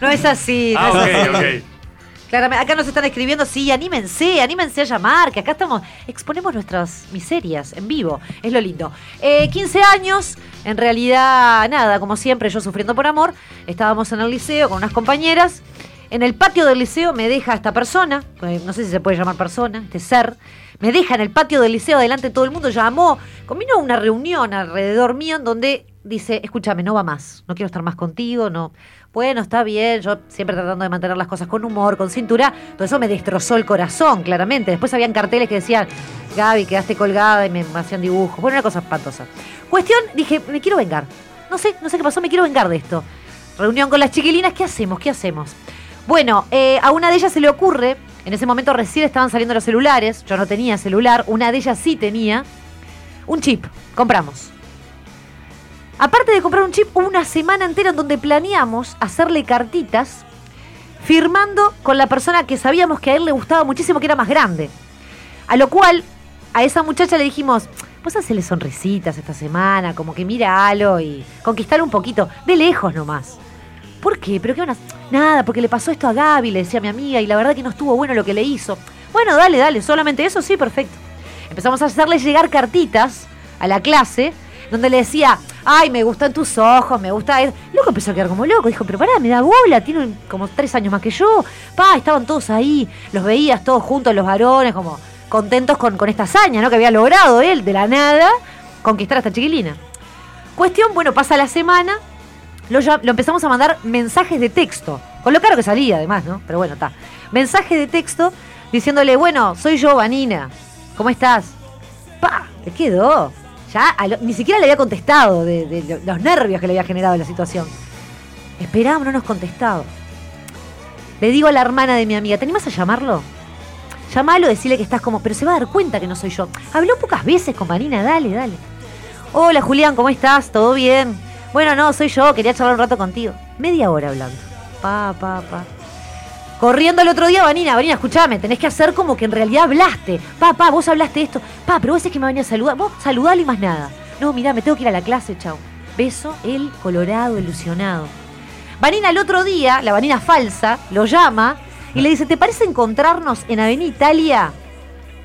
Speaker 5: No es así. no
Speaker 20: Ah,
Speaker 5: es
Speaker 20: ok,
Speaker 5: así.
Speaker 20: ok.
Speaker 5: Claramente, acá nos están escribiendo, sí, anímense, anímense a llamar, que acá estamos, exponemos nuestras miserias en vivo, es lo lindo. Eh, 15 años, en realidad, nada, como siempre, yo sufriendo por amor, estábamos en el liceo con unas compañeras, en el patio del liceo me deja esta persona, pues, no sé si se puede llamar persona, este ser, me deja en el patio del liceo, delante de todo el mundo, llamó, convino a una reunión alrededor mío en donde dice, escúchame, no va más, no quiero estar más contigo, no. Bueno, está bien, yo siempre tratando de mantener las cosas con humor, con cintura, todo eso me destrozó el corazón, claramente. Después habían carteles que decían, Gaby, quedaste colgada y me hacían dibujos. Bueno, una cosa espantosa. Cuestión, dije, me quiero vengar. No sé, no sé qué pasó, me quiero vengar de esto. Reunión con las chiquilinas, ¿qué hacemos? ¿Qué hacemos? Bueno, eh, a una de ellas se le ocurre, en ese momento recién estaban saliendo los celulares, yo no tenía celular, una de ellas sí tenía, un chip, compramos. Aparte de comprar un chip, una semana entera en donde planeamos hacerle cartitas firmando con la persona que sabíamos que a él le gustaba muchísimo, que era más grande. A lo cual, a esa muchacha le dijimos, vos hacele sonrisitas esta semana, como que míralo y conquistar un poquito, de lejos nomás. ¿Por qué? ¿Pero qué van a...? Nada, porque le pasó esto a Gaby, le decía mi amiga, y la verdad que no estuvo bueno lo que le hizo. Bueno, dale, dale, solamente eso, sí, perfecto. Empezamos a hacerle llegar cartitas a la clase, donde le decía, ay, me gustan tus ojos, me gusta... él". Loco empezó a quedar como loco, dijo, pero pará, me da bola, tiene como tres años más que yo. Pa, estaban todos ahí, los veías todos juntos, los varones, como contentos con, esta hazaña, ¿no? Que había logrado él, de la nada, conquistar a esta chiquilina. Cuestión, bueno, pasa la semana, lo empezamos a mandar mensajes de texto. Con lo caro que salía, además, ¿no? Pero bueno, está. Mensaje de texto diciéndole, bueno, soy yo, Vanina. ¿Cómo estás? ¡Pa! Le quedó. Ya ni siquiera le había contestado de, de lo- los nervios que le había generado la situación. Esperamos, no nos contestado. Le digo a la hermana de mi amiga, ¿te animas a llamarlo? Llamalo, decirle que estás como, pero se va a dar cuenta que no soy yo. Habló pocas veces con Vanina, dale, dale. Hola Julián, ¿cómo estás? ¿Todo bien? Bueno, no, soy yo, quería charlar un rato contigo. Media hora hablando. Pa, pa, pa. Corriendo el otro día, Vanina, Vanina, escúchame, tenés que hacer como que en realidad hablaste. Pa, pa, vos hablaste esto. Pa, pero vos es que me venía a saludar. Vos saludale y más nada. No, mirá, me tengo que ir a la clase, chau. Beso, él colorado, ilusionado. Vanina el otro día, la Vanina falsa, lo llama y le dice, ¿te parece encontrarnos en Avenida Italia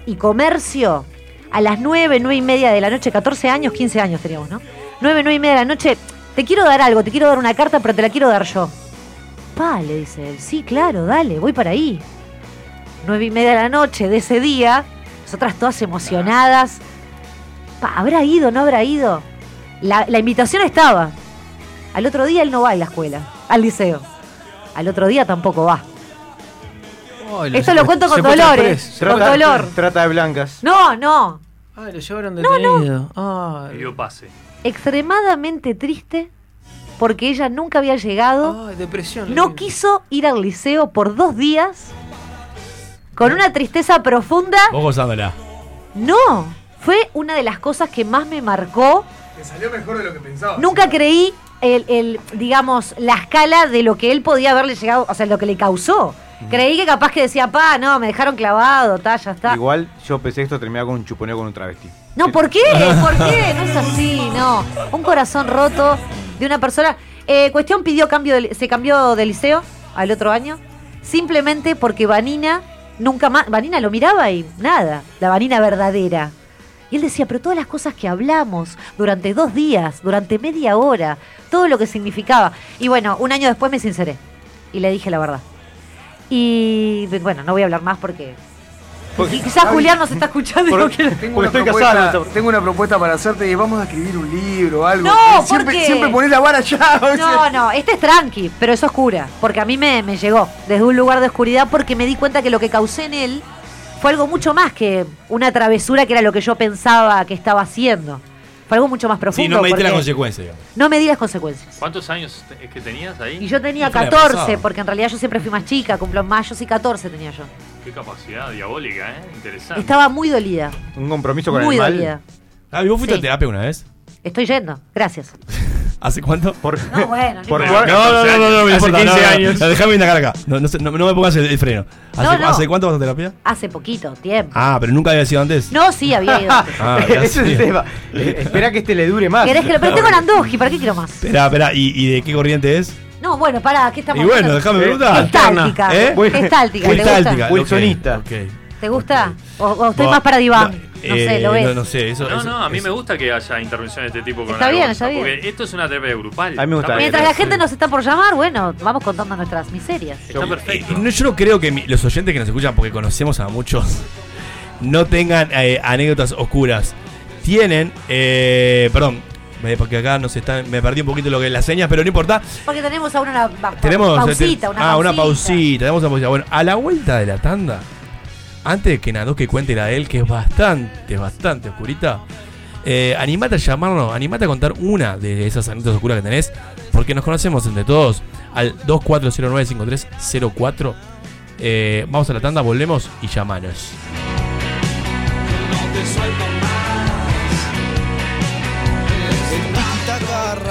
Speaker 5: y Comercio a las 9, 9 y media de la noche? 14 años, 15 años teníamos, ¿no? 9, 9 y media de la noche. Te quiero dar algo, te quiero dar una carta, pero te la quiero dar yo. Pa, le dice él, sí, claro, dale, voy para ahí. 9 y media de la noche de ese día, nosotras todas emocionadas. Pa, ¿habrá ido, no habrá ido? La, la invitación estaba. Al otro día él no va a la escuela, al liceo. Al otro día tampoco va. Esto lo cuento con dolores, con
Speaker 4: Trata,
Speaker 5: dolor.
Speaker 4: trata de blancas.
Speaker 5: No, no.
Speaker 3: Ay, lo llevaron
Speaker 5: No, no.
Speaker 3: detenido. Ay.
Speaker 20: dio pase.
Speaker 5: Extremadamente triste porque ella nunca había llegado.
Speaker 3: Ay, depresión.
Speaker 5: No quiso ir al liceo por dos días. Con una tristeza profunda.
Speaker 2: Vos gozándola.
Speaker 5: No, fue una de las cosas que más me marcó.
Speaker 1: Te salió mejor de lo que pensaba.
Speaker 5: Nunca creí el, el, digamos, la escala de lo que él podía haberle llegado, o sea, lo que le causó. Creí que capaz que decía, pa, no, me dejaron clavado, ta, ya está.
Speaker 4: Igual yo pensé que esto terminaba con un chuponeo con un travesti.
Speaker 5: No, ¿por qué? ¿Por qué? No es así, no. Un corazón roto de una persona. Eh, cuestión pidió cambio, de- se cambió de liceo al otro año, simplemente porque Vanina nunca más, Vanina lo miraba y nada, la Vanina verdadera. Y él decía, pero todas las cosas que hablamos durante dos días, durante media hora, todo lo que significaba. Y bueno, un año después me sinceré y le dije la verdad. Y bueno, no voy a hablar más porque...
Speaker 1: Porque-
Speaker 5: y quizás Julián nos está escuchando y no quiere-
Speaker 1: Tengo una, propuesta, tengo una propuesta para hacerte y vamos a escribir un libro o algo.
Speaker 5: No,
Speaker 1: Eh,
Speaker 5: ¿por
Speaker 1: siempre, siempre ponés la vara allá. o sea.
Speaker 5: No, no, este es tranqui, pero es oscura. Porque a mí me, me llegó desde un lugar de oscuridad porque me di cuenta que lo que causé en él fue algo mucho más que una travesura que era lo que yo pensaba que estaba haciendo. Fue algo mucho más profundo.
Speaker 2: Sí, no me diste la
Speaker 5: porque
Speaker 2: consecuencia. digamos.
Speaker 5: No me di las consecuencias.
Speaker 20: ¿Cuántos años es que tenías ahí?
Speaker 5: Y yo tenía
Speaker 2: No fue el año
Speaker 5: 14,
Speaker 2: pasado.
Speaker 5: porque en realidad yo siempre fui más chica, cumplo en mayo, sí 14 tenía yo.
Speaker 20: Qué capacidad diabólica, ¿eh? Interesante.
Speaker 5: Estaba muy dolida,
Speaker 4: Un compromiso con
Speaker 5: muy
Speaker 4: el mal.
Speaker 5: dolida.
Speaker 2: Ah, ¿y vos fuiste
Speaker 5: Sí.
Speaker 2: a terapia una vez?
Speaker 5: Estoy yendo, gracias.
Speaker 2: ¿Hace cuánto?
Speaker 4: Por,
Speaker 5: No, bueno, no
Speaker 4: por
Speaker 5: importa.
Speaker 2: No, no, no, no, no, me
Speaker 4: Hace
Speaker 2: importa.
Speaker 4: 15
Speaker 2: no, no,
Speaker 4: años.
Speaker 2: no, Déjame indagar acá. No, no, sé, no, no me pongas el, el freno. ¿Hace,
Speaker 5: No, no.
Speaker 2: ¿Hace cuánto vas a terapia?
Speaker 5: Hace poquito tiempo.
Speaker 2: Ah, pero nunca había sido antes.
Speaker 5: No, sí, había ido. antes.
Speaker 2: Ah, ya
Speaker 4: Ese es el tema. Eh, espera que este le dure más.
Speaker 5: ¿Querés que lo pero tengo Nanduji, ¿para qué quiero más?
Speaker 2: Espera, espera, ¿y, y de qué corriente es?
Speaker 5: No, bueno, pará, ¿qué estamos
Speaker 2: Y bueno, déjame
Speaker 4: Eh,
Speaker 2: preguntar.
Speaker 5: Gestáltica.
Speaker 2: ¿Eh?
Speaker 5: Gestáltica, ¿te?
Speaker 2: Gestáltica,
Speaker 4: Wilsonista.
Speaker 5: ¿Te gusta? O, o estoy más para diván.
Speaker 2: no,
Speaker 5: No, sé,
Speaker 2: eh,
Speaker 5: lo ves.
Speaker 2: No, no sé, eso.
Speaker 20: No,
Speaker 2: eso-
Speaker 20: no, a mí
Speaker 2: eso-
Speaker 20: me gusta que haya intervenciones de este tipo con
Speaker 5: Está
Speaker 20: la
Speaker 5: bien, está bien.
Speaker 20: Porque esto es una terapia grupal.
Speaker 4: A mí me gusta
Speaker 20: Está
Speaker 5: Mientras la gente nos está por llamar, bueno, vamos contando nuestras miserias.
Speaker 20: Está perfecto.
Speaker 2: Eh, no, yo no creo que mi- los oyentes que nos escuchan, porque conocemos a muchos, no tengan eh, anécdotas oscuras. Tienen, eh, perdón, Porque acá nos están, me perdí un poquito lo que es las señas, pero no importa.
Speaker 5: Porque tenemos ahora una pa-
Speaker 2: Tenemos
Speaker 5: pausita,
Speaker 2: eh,
Speaker 5: una
Speaker 2: ah, una
Speaker 5: pausita.
Speaker 2: pausita, tenemos una pausita. Bueno, a la vuelta de la tanda, antes de que Nadoke cuente la de él, que es bastante, bastante oscurita, eh, animate a llamarnos, animate a contar una de esas anécdotas oscuras que tenés, porque nos conocemos entre todos al 2409-5304. Eh, vamos a la tanda, volvemos y llamanos.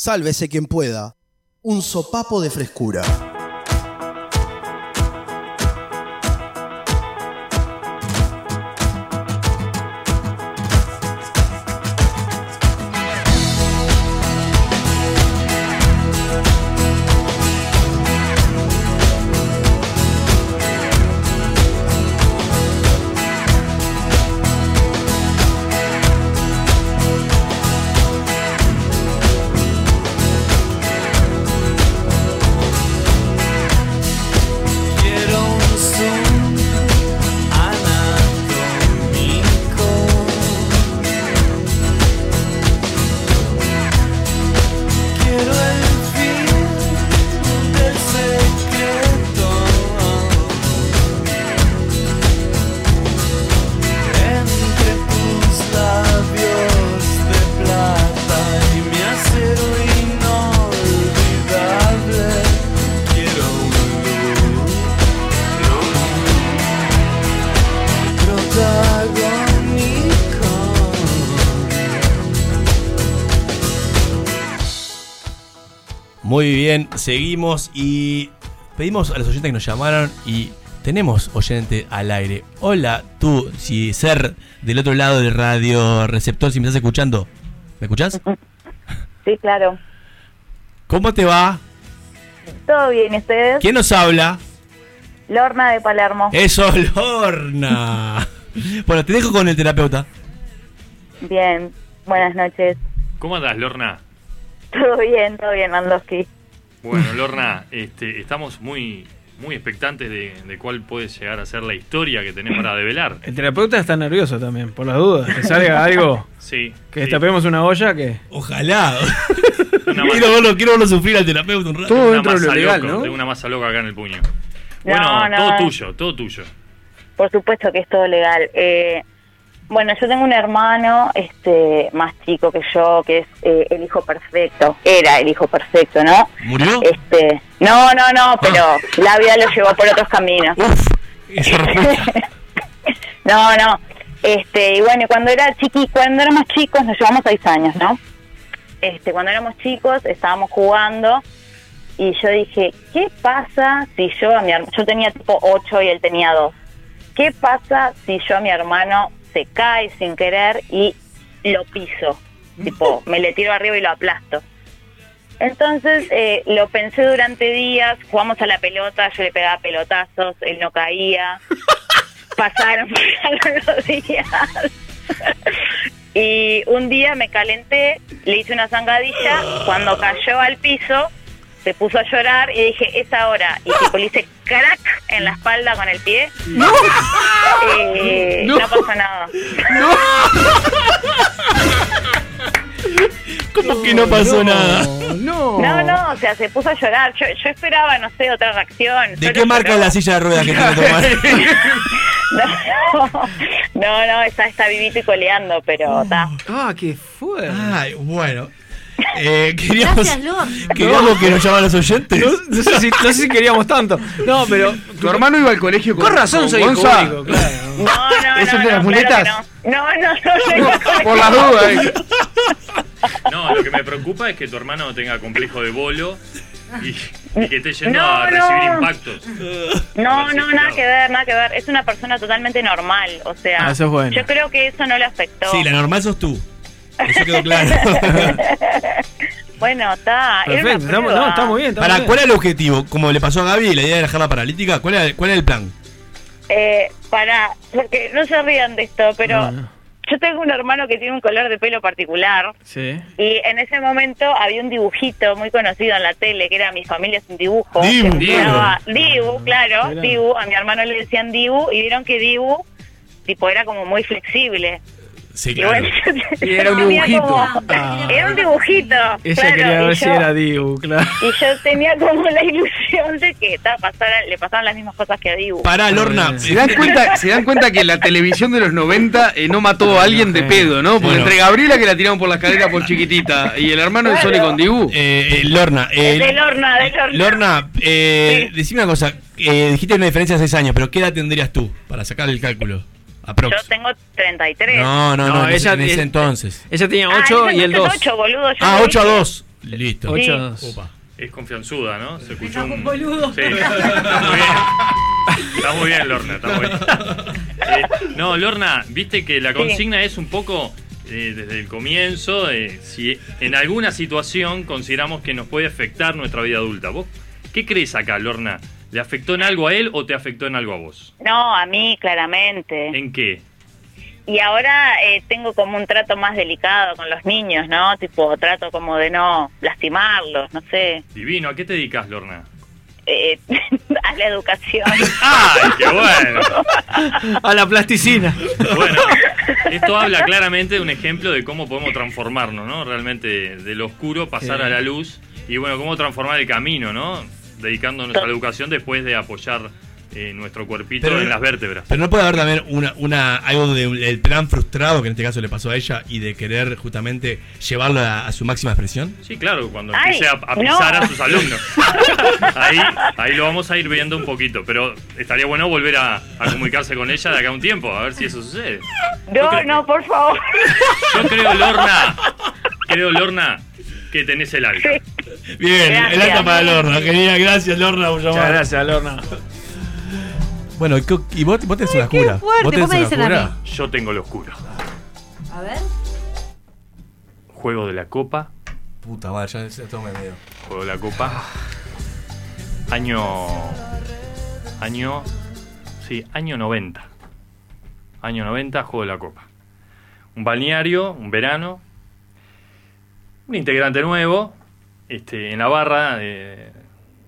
Speaker 21: Sálvese quien pueda. Un sopapo de frescura.
Speaker 2: Bien, seguimos y pedimos a los oyentes que nos llamaran y tenemos oyente al aire. Hola, tú, si ser del otro lado del radio receptor, si me estás escuchando. ¿Me escuchás?
Speaker 22: Sí, claro.
Speaker 2: ¿Cómo te va?
Speaker 22: ¿Todo bien? ¿y ¿Ustedes?
Speaker 2: ¿Quién nos habla?
Speaker 22: Lorna de Palermo.
Speaker 2: Eso, Lorna. bueno, te dejo con el terapeuta.
Speaker 22: Bien, buenas noches.
Speaker 20: ¿Cómo andás, Lorna?
Speaker 22: Todo bien, todo bien, Landowski.
Speaker 20: Bueno, Lorna, este, estamos muy, muy expectantes de, de cuál puede llegar a ser la historia que tenés para develar.
Speaker 3: El terapeuta está nervioso también, por las dudas. Que salga algo.
Speaker 20: Sí.
Speaker 3: Que
Speaker 20: sí.
Speaker 3: destapemos una olla que.
Speaker 2: Ojalá.
Speaker 20: Una
Speaker 2: quiero, verlo, quiero verlo sufrir al terapeuta un rato.
Speaker 3: Todo
Speaker 20: Una
Speaker 3: de lo legal, ¿no?
Speaker 20: Tengo una masa loca acá en el puño.
Speaker 22: No,
Speaker 20: Bueno,
Speaker 22: no.
Speaker 20: todo tuyo, todo tuyo.
Speaker 22: Por supuesto que es todo legal. Eh, Bueno, yo tengo un hermano este más chico que yo, que es eh, el hijo perfecto. Era el hijo perfecto, ¿no?
Speaker 2: ¿Murió?
Speaker 22: Este, no, no, no, pero la vida lo llevó por otros caminos. no, no. Este, y bueno, cuando era chiqui, cuando éramos chicos, nos llevamos seis años, ¿no? Este, cuando éramos chicos, estábamos jugando y yo dije, ¿qué pasa si yo a mi hermano, yo tenía tipo ocho y él tenía dos. ¿Qué pasa si yo a mi hermano se cae sin querer y lo piso? Tipo, me le tiro arriba y lo aplasto. Entonces eh, lo pensé durante días, jugamos a la pelota, yo le pegaba pelotazos, él no caía, pasaron, pasaron los días. y un día me calenté, le hice una zangadilla, cuando cayó al piso se puso a llorar y dije, es ahora. Y tipo le hice crack en la espalda con el pie.
Speaker 18: No.
Speaker 22: Eh,
Speaker 18: No.
Speaker 22: no. pasa nada.
Speaker 2: ¿Cómo que no pasó nada?
Speaker 22: No, no, o sea, se puso a llorar. Yo, yo esperaba, no sé, otra reacción.
Speaker 2: ¿De qué marca es la silla de ruedas que tiene tu hermano?
Speaker 22: No, no, está, está vivito y coleando, pero está.
Speaker 3: Ah, qué fue.
Speaker 2: Ay, bueno. Eh, queríamos,
Speaker 22: Gracias, Lord.
Speaker 2: queríamos que nos llaman los oyentes.
Speaker 3: No, no sé si, no sé si queríamos tanto. No, pero.
Speaker 1: Tu hermano iba al colegio con
Speaker 3: Con razón
Speaker 1: con
Speaker 3: soy
Speaker 1: Gonza.
Speaker 3: hijo único, claro.
Speaker 22: No, no,
Speaker 1: ¿Es
Speaker 22: no,
Speaker 1: de las
Speaker 22: no,
Speaker 1: muletas?
Speaker 22: no. No, no, no, no,
Speaker 1: Por las dudas. eh.
Speaker 20: No, lo que me preocupa es que tu hermano tenga complejo de bolo y, y que esté yendo
Speaker 22: No,
Speaker 20: a
Speaker 22: no.
Speaker 20: recibir impactos.
Speaker 22: No, no, nada que ver, nada que ver. Es una persona totalmente normal, o sea,
Speaker 2: Ah, eso es bueno.
Speaker 22: yo creo que eso no le afectó.
Speaker 2: Sí, la normal sos tú. Eso quedó claro.
Speaker 22: Bueno, está. era una
Speaker 2: Perfecto, estamos- no, estamos bien, Para, ¿Cuál era el objetivo? Como le pasó a Gaby, la idea de dejarla paralítica, ¿cuál era, cuál era el plan?
Speaker 22: Eh, para, porque no se rían de esto, pero yo tengo un hermano que tiene un color de pelo particular.
Speaker 3: Sí.
Speaker 22: Y en ese momento había un dibujito muy conocido en la tele, que era Mi familia es un dibujo.
Speaker 18: Dibu,
Speaker 22: que llamaba Dibu, claro. Dibu. A mi hermano le decían Dibu y vieron que Dibu, tipo, era como muy flexible.
Speaker 2: Sí,
Speaker 22: Y bueno,
Speaker 3: Y era un dibujito.
Speaker 22: como-
Speaker 3: Ah.
Speaker 22: Era un dibujito.
Speaker 3: Ella
Speaker 22: claro,
Speaker 3: quería
Speaker 22: y
Speaker 3: ver si
Speaker 22: yo-
Speaker 3: era Dibu, claro.
Speaker 22: Y yo tenía como la ilusión de que ta, pasara- le pasaban las mismas cosas que a Dibu.
Speaker 2: Pará, Lorna.
Speaker 1: Se dan cuenta, se dan cuenta que la televisión de los 90 eh, no mató a alguien de pedo, ¿no? Porque entre Gabriela que la tiraron por la escalera por chiquitita y el hermano de Sole con Dibu.
Speaker 2: Eh, eh, Lorna. eh,
Speaker 22: de Lorna, de Lorna.
Speaker 2: Lorna, eh, decime una cosa. Eh, dijiste una diferencia de 6 años, pero ¿qué edad tendrías tú para sacar el cálculo? Aprox.
Speaker 22: Yo tengo 33.
Speaker 2: No, no, no,
Speaker 3: No,
Speaker 2: en, ese-
Speaker 3: ella-
Speaker 2: en ese entonces.
Speaker 3: Ella tenía
Speaker 22: Ah,
Speaker 3: 8
Speaker 22: ese
Speaker 3: y el
Speaker 22: no es
Speaker 3: 2.
Speaker 22: 8, boludo.
Speaker 2: Ah,
Speaker 22: lo
Speaker 2: 8 a
Speaker 22: dije.
Speaker 2: 2. Listo.
Speaker 22: Sí.
Speaker 3: 8 a 2.
Speaker 20: Opa. Es confianzuda, ¿no? Se escuchó un...
Speaker 22: boludo.
Speaker 20: Sí, está muy bien. Está muy bien, Lorna, está muy bien. Eh, no, Lorna, viste que la consigna es un poco eh, desde el comienzo, eh, si en alguna situación consideramos que nos puede afectar nuestra vida adulta. ¿Vos qué crees acá, Lorna? ¿Le afectó en algo a él o te afectó en algo a vos?
Speaker 22: No, a mí, claramente.
Speaker 20: ¿En qué?
Speaker 22: Y ahora eh, tengo como un trato más delicado con los niños, ¿no? Tipo, trato como de no lastimarlos, no sé.
Speaker 20: Divino, ¿a qué te dedicas, Lorna?
Speaker 22: Eh, a la educación.
Speaker 20: ¡Ay, qué bueno!
Speaker 3: A la plasticina.
Speaker 20: Bueno, esto habla claramente de un ejemplo de cómo podemos transformarnos, ¿no? Realmente de lo oscuro pasar
Speaker 3: Sí.
Speaker 20: a la luz y bueno, cómo transformar el camino, ¿no? Dedicándonos a la educación después de apoyar eh, nuestro cuerpito
Speaker 2: Pero-
Speaker 20: en las vértebras.
Speaker 2: Pero no puede haber también una, una, algo de- del plan frustrado que en este caso le pasó a ella y de querer justamente llevarlo a, a su máxima expresión.
Speaker 20: Sí, claro, cuando
Speaker 22: Ay,
Speaker 20: empiece a, a
Speaker 22: no.
Speaker 20: pisar a sus alumnos. Ahí, ahí lo vamos a ir viendo un poquito, pero estaría bueno volver a, a comunicarse con ella de acá a un tiempo, a ver si eso sucede.
Speaker 22: No, no, por favor.
Speaker 20: Yo creo, Lorna, creo, Lorna, que tenés el alta.
Speaker 2: Bien, el alta para Lorna. Genial, gracias Lorna por llamar.
Speaker 3: Muchas gracias, Lorna.
Speaker 2: Bueno, ¿y qué- ¿y vos, vos tenés una oscura?
Speaker 22: fuerte,
Speaker 2: ¿Vos tenés
Speaker 22: ¿cómo me a?
Speaker 20: Yo tengo lo oscuro.
Speaker 5: A ver.
Speaker 20: Juego de la Copa.
Speaker 2: Puta madre, ya esto me medio.
Speaker 20: Juego de la Copa. Año. Año. Sí, año 90. Año 90, Juego de la Copa. Un balneario, un verano. Un integrante nuevo. Este, en la barra de,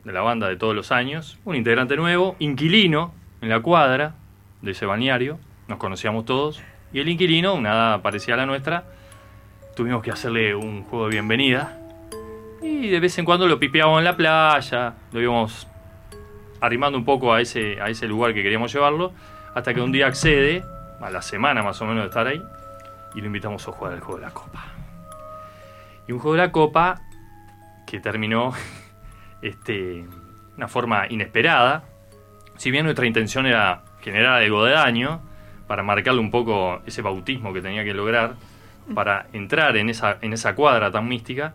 Speaker 20: la banda de todos los años. Un integrante nuevo, inquilino en la cuadra de ese balneario. Nos conocíamos todos. Y el inquilino, una edad parecida a la nuestra, tuvimos que hacerle un juego de bienvenida. Y de vez en cuando lo pipeábamos en la playa, lo íbamos arrimando un poco a ese, a ese lugar que queríamos llevarlo, hasta que un día accede a la semana más o menos de estar ahí, y lo invitamos a jugar al juego de la Copa. Y un juego de la Copa que terminó este, una forma inesperada. Si bien nuestra intención era generar algo de daño, para marcarle un poco ese bautismo que tenía que lograr, para entrar en esa, en esa cuadra tan mística,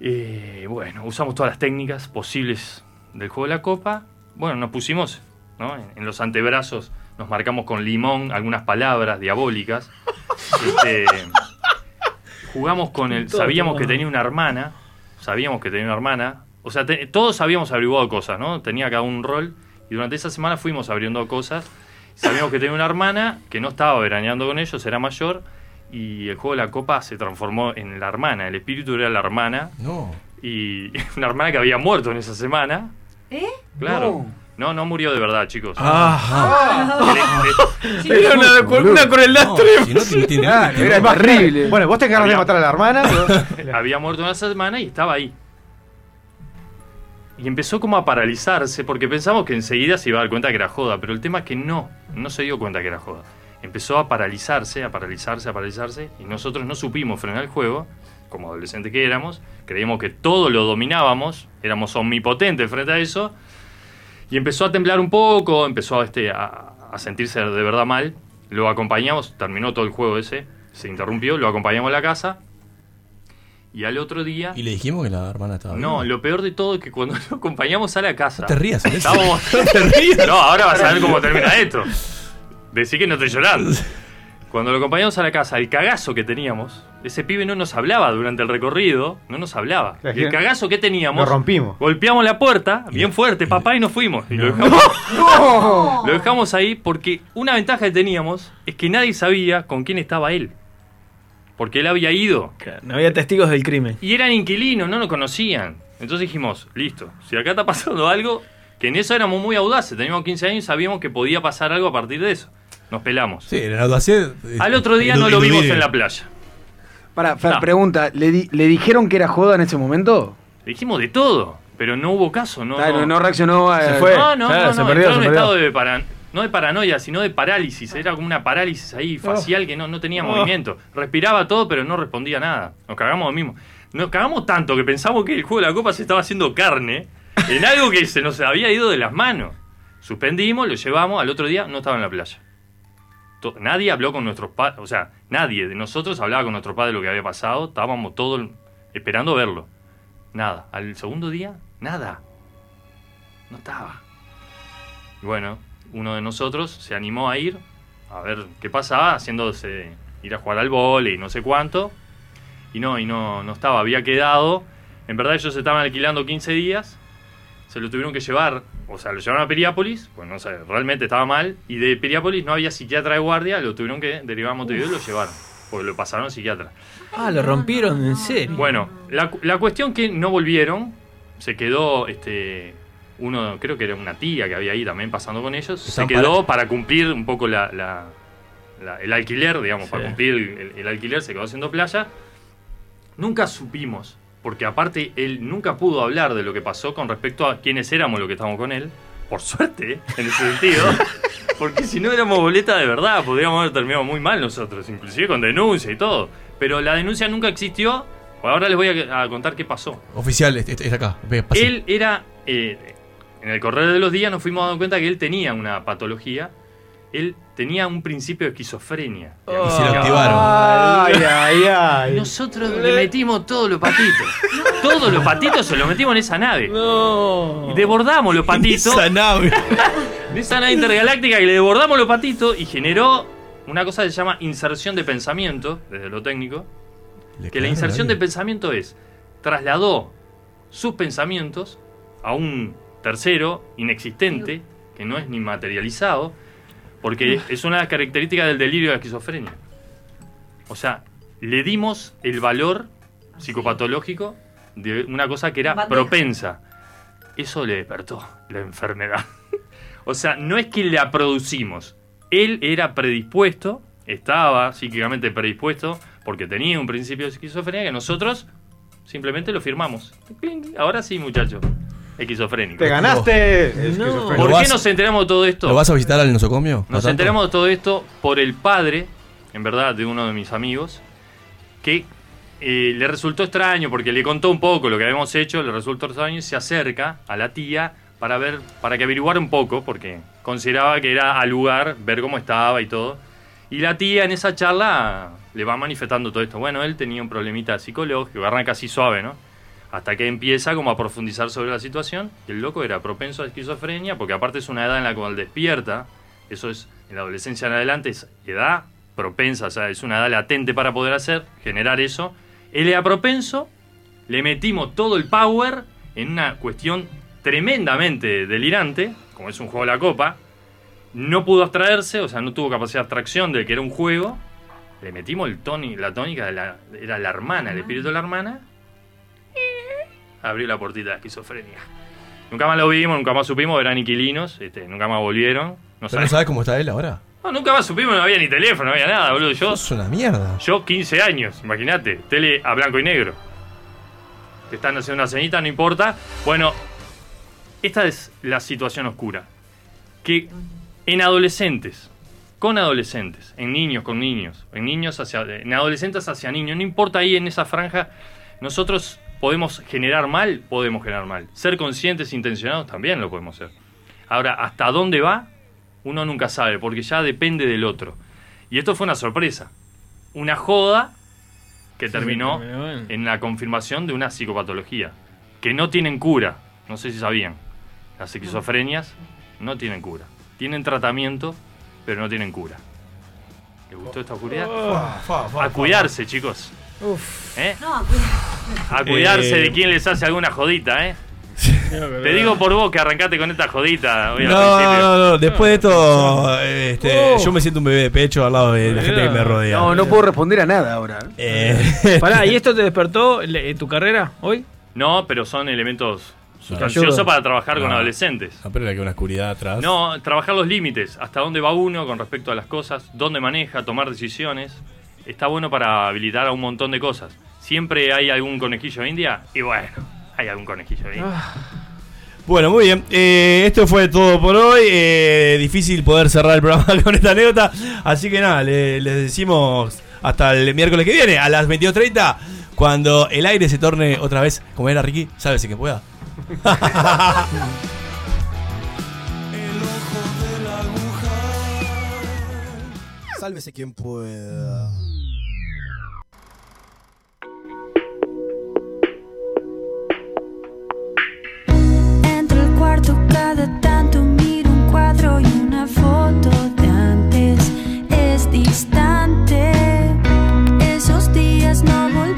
Speaker 20: eh, bueno, usamos todas las técnicas posibles del juego de la copa. Bueno, nos pusimos ¿no? en, en los antebrazos, nos marcamos con limón algunas palabras diabólicas. Este, jugamos con el.
Speaker 3: Todo
Speaker 20: Sabíamos que tenía una hermana. Sabíamos que tenía una hermana. O sea, te- todos habíamos averiguado cosas, ¿no? Tenía cada un rol. Y durante esa semana fuimos abriendo cosas. Sabíamos que tenía una hermana que no estaba veraneando con ellos, era mayor. Y el juego de la copa se transformó en la hermana. El espíritu era la hermana.
Speaker 2: No.
Speaker 20: Y una hermana que había muerto en esa semana.
Speaker 5: ¿Eh?
Speaker 20: Claro. No, no murió de verdad, chicos.
Speaker 3: Ah.
Speaker 20: Le-
Speaker 3: Era una, una crueldad
Speaker 2: No,
Speaker 3: extrema.
Speaker 2: si no te- te-
Speaker 4: era
Speaker 2: te-
Speaker 4: terrible. Bueno, vos te encargas de matar a la hermana. pero-
Speaker 20: había muerto una semana y estaba ahí. Y empezó como a paralizarse porque pensamos que enseguida se iba a dar cuenta que era joda, pero el tema es que no, no se dio cuenta que era joda. Empezó a paralizarse, a paralizarse, a paralizarse y nosotros no supimos frenar el juego, como adolescentes que éramos, creíamos que todo lo dominábamos, éramos omnipotentes frente a eso y empezó a temblar un poco, empezó este, a, a sentirse de verdad mal. Lo acompañamos, terminó todo el juego ese, se interrumpió, lo acompañamos a la casa y al otro día...
Speaker 2: Y le dijimos que la hermana estaba
Speaker 20: No, lo peor de todo es que cuando lo acompañamos a la casa.
Speaker 2: No te rías, Alexis.
Speaker 20: estábamos-
Speaker 2: No te rías.
Speaker 20: No, ahora vas a ver cómo termina esto. Decí que no estoy llorando. Cuando lo acompañamos a la casa, el cagazo que teníamos, ese pibe no nos hablaba durante el recorrido, no nos hablaba. El cagazo que teníamos,
Speaker 4: Lo rompimos.
Speaker 20: golpeamos la puerta, bien fuerte, papá, y nos fuimos. Y lo dejamos, lo dejamos ahí porque una ventaja que teníamos es que nadie sabía con quién estaba él. Porque él había ido.
Speaker 3: No había testigos del crimen.
Speaker 20: Y eran inquilinos, no nos conocían. Entonces dijimos, listo, si acá está pasando algo, que en eso éramos muy audaces, teníamos 15 años y sabíamos que podía pasar algo a partir de eso. Nos pelamos.
Speaker 2: Sí, la audacidad, eh,
Speaker 20: Al otro día no lo vimos en la playa.
Speaker 23: Para, Fer,
Speaker 20: No.
Speaker 23: pregunta, ¿le, di- ¿le dijeron que era joda en ese momento?
Speaker 20: Dijimos de todo, pero no hubo caso, ¿no?
Speaker 23: Ah, no, no reaccionó a- Se fue.
Speaker 20: No, no,
Speaker 23: Claro,
Speaker 20: no,
Speaker 23: se
Speaker 20: no,
Speaker 23: perdió,
Speaker 20: entró en un estado de paran- no de paranoia, sino de parálisis. Era como una parálisis ahí facial que no, no tenía
Speaker 3: Oh.
Speaker 20: movimiento. Respiraba todo, pero no respondía nada. Nos cagamos mismo. Nos cagamos tanto que pensamos que el juego de la copa se estaba haciendo carne en algo que se nos había ido de las manos. Suspendimos, lo llevamos, al otro día no estaba en la playa. Nadie habló con nuestros padres, o sea, nadie de nosotros hablaba con nuestro padre lo que había pasado, estábamos todos esperando verlo. Nada. Al segundo día, nada. No estaba. Y bueno, uno de nosotros se animó a ir a ver qué pasaba, haciéndose ir a jugar al vole y no sé cuánto. Y no, y no, no estaba, había quedado. En verdad ellos estaban alquilando 15 días. Se lo tuvieron que llevar, o sea, lo llevaron a Piriápolis, pues no sé, realmente estaba mal. Y de Piriápolis no había psiquiatra de guardia, lo tuvieron que derivar a Montevideo y lo llevaron. Porque lo pasaron a psiquiatra.
Speaker 3: Ah, lo rompieron en serio.
Speaker 20: Bueno, la, la cuestión que no volvieron, se quedó este uno, creo que era una tía que había ahí también pasando con ellos, se quedó para cumplir un poco la, la- la- el alquiler, digamos, para cumplir el, el alquiler, se quedó haciendo playa. Nunca supimos, porque aparte él nunca pudo hablar de lo que pasó con respecto a quiénes éramos los que estábamos con él. Por suerte, en ese sentido. Porque si no éramos boleta de verdad, podríamos haber terminado muy mal nosotros, inclusive con denuncia y todo. Pero la denuncia nunca existió. Ahora les voy a, a contar qué pasó.
Speaker 2: Oficial, es, es- es acá. Ve, pase.
Speaker 20: Él era, eh, en el correr de los días nos fuimos dando cuenta que él tenía una patología. Él tenía un principio de esquizofrenia.
Speaker 2: Y se lo activaron.
Speaker 4: Ay, ay, ay.
Speaker 20: Nosotros le metimos todos los patitos. Todos los patitos se los metimos en esa nave. Y desbordamos los patitos.
Speaker 2: Esa nave.
Speaker 20: De esa nave intergaláctica que le desbordamos los patitos y generó una cosa que se llama inserción de pensamiento, desde lo técnico.
Speaker 2: Le
Speaker 20: Que la inserción de pensamiento es, trasladó sus pensamientos a un tercero inexistente, que no es ni materializado, porque es una de las características del delirio de la esquizofrenia. O sea, le dimos el valor psicopatológico de una cosa que era propensa. Eso le despertó la enfermedad. o sea, no es que la producimos. Él era predispuesto, estaba psíquicamente predispuesto, porque tenía un principio de esquizofrenia que nosotros simplemente lo firmamos. Ahora sí, muchachos. Esquizofrénico.
Speaker 4: Te ganaste.
Speaker 20: ¿Por
Speaker 2: ¿Lo
Speaker 20: qué nos enteramos de todo esto?
Speaker 2: ¿Lo vas a visitar al nosocomio? ¿No
Speaker 20: Nos
Speaker 2: tanto?
Speaker 20: enteramos de todo esto por el padre, en verdad, de uno de mis amigos, que eh, le resultó extraño porque le contó un poco lo que habíamos hecho, le resultó extraño y se acerca a la tía para ver, para que averiguara un poco, porque consideraba que era al lugar, ver cómo estaba y todo. Y la tía en esa charla le va manifestando todo esto. Bueno, él tenía un problemita psicológico, arranca así suave, ¿no? Hasta que empieza como a profundizar sobre la situación. El loco era propenso a esquizofrenia, porque aparte es una edad en la cual despierta. Eso es, en la adolescencia en adelante, es edad propensa, o sea, es una edad latente para poder hacer, generar eso. Él era propenso, le metimos todo el power en una cuestión tremendamente delirante, como es un juego de la copa. No pudo abstraerse, o sea, no tuvo capacidad de abstracción de que era un juego. Le metimos el toni- la tónica, de la, era la hermana, el espíritu de la hermana. Abrió la puertita de esquizofrenia. Nunca más lo vimos, nunca más supimos, eran inquilinos, este, nunca más volvieron. No
Speaker 2: ¿Pero no sabes cómo está él ahora?
Speaker 20: No, nunca más supimos, no había ni teléfono, no había nada, boludo. Yo,
Speaker 2: Es una mierda.
Speaker 20: yo 15 años, imagínate, tele a blanco y negro. Te están haciendo una ceñita, no importa. Bueno, esta es la situación oscura. Que en adolescentes, con adolescentes, en niños con niños, en niños hacia, en adolescentes hacia niños, no importa ahí en esa franja, nosotros podemos generar mal, podemos generar mal. Ser conscientes, intencionados, también lo podemos ser. Ahora, ¿hasta dónde va? Uno nunca sabe, porque ya depende del otro. Y esto fue una sorpresa. Una joda que terminó
Speaker 3: terminó en-
Speaker 20: en la confirmación de una psicopatología. Que no tienen cura. No sé si sabían. Las esquizofrenias no tienen cura. Tienen tratamiento, pero no tienen cura. ¿Les gustó esta oscuridad? A cuidarse, chicos. ¿Eh?
Speaker 5: No,
Speaker 20: A cuidarse
Speaker 2: Eh.
Speaker 20: de quien les hace alguna jodita, ¿eh? Te digo por vos que arrancaste con esta jodita hoy
Speaker 2: No, no, no, después de esto, eh, este, yo me siento un bebé de pecho al lado de la gente que me rodea.
Speaker 23: No, no puedo responder a nada ahora.
Speaker 2: Eh,
Speaker 3: Pará, ¿y esto te despertó le- tu carrera hoy?
Speaker 20: No, pero son elementos sustanciosos para trabajar con
Speaker 2: No.
Speaker 20: adolescentes.
Speaker 2: No, pero era que una oscuridad atrás.
Speaker 20: No, trabajar los límites, hasta dónde va uno con respecto a las cosas, dónde maneja, tomar decisiones. Está bueno para habilitar a un montón de cosas. Siempre hay algún conejillo de India y bueno, hay algún conejillo de India.
Speaker 2: Bueno, muy bien. Eh, esto fue todo por hoy. Eh, difícil poder cerrar el programa con esta anécdota. Así que nada, le- les decimos hasta el miércoles que viene, a las 22.30, cuando el aire se torne otra vez, como era Ricky, sálvese que pueda.
Speaker 7: Sálvese quien pueda.
Speaker 18: Cada tanto miro un cuadro y una foto de antes es distante. Esos días no volvían,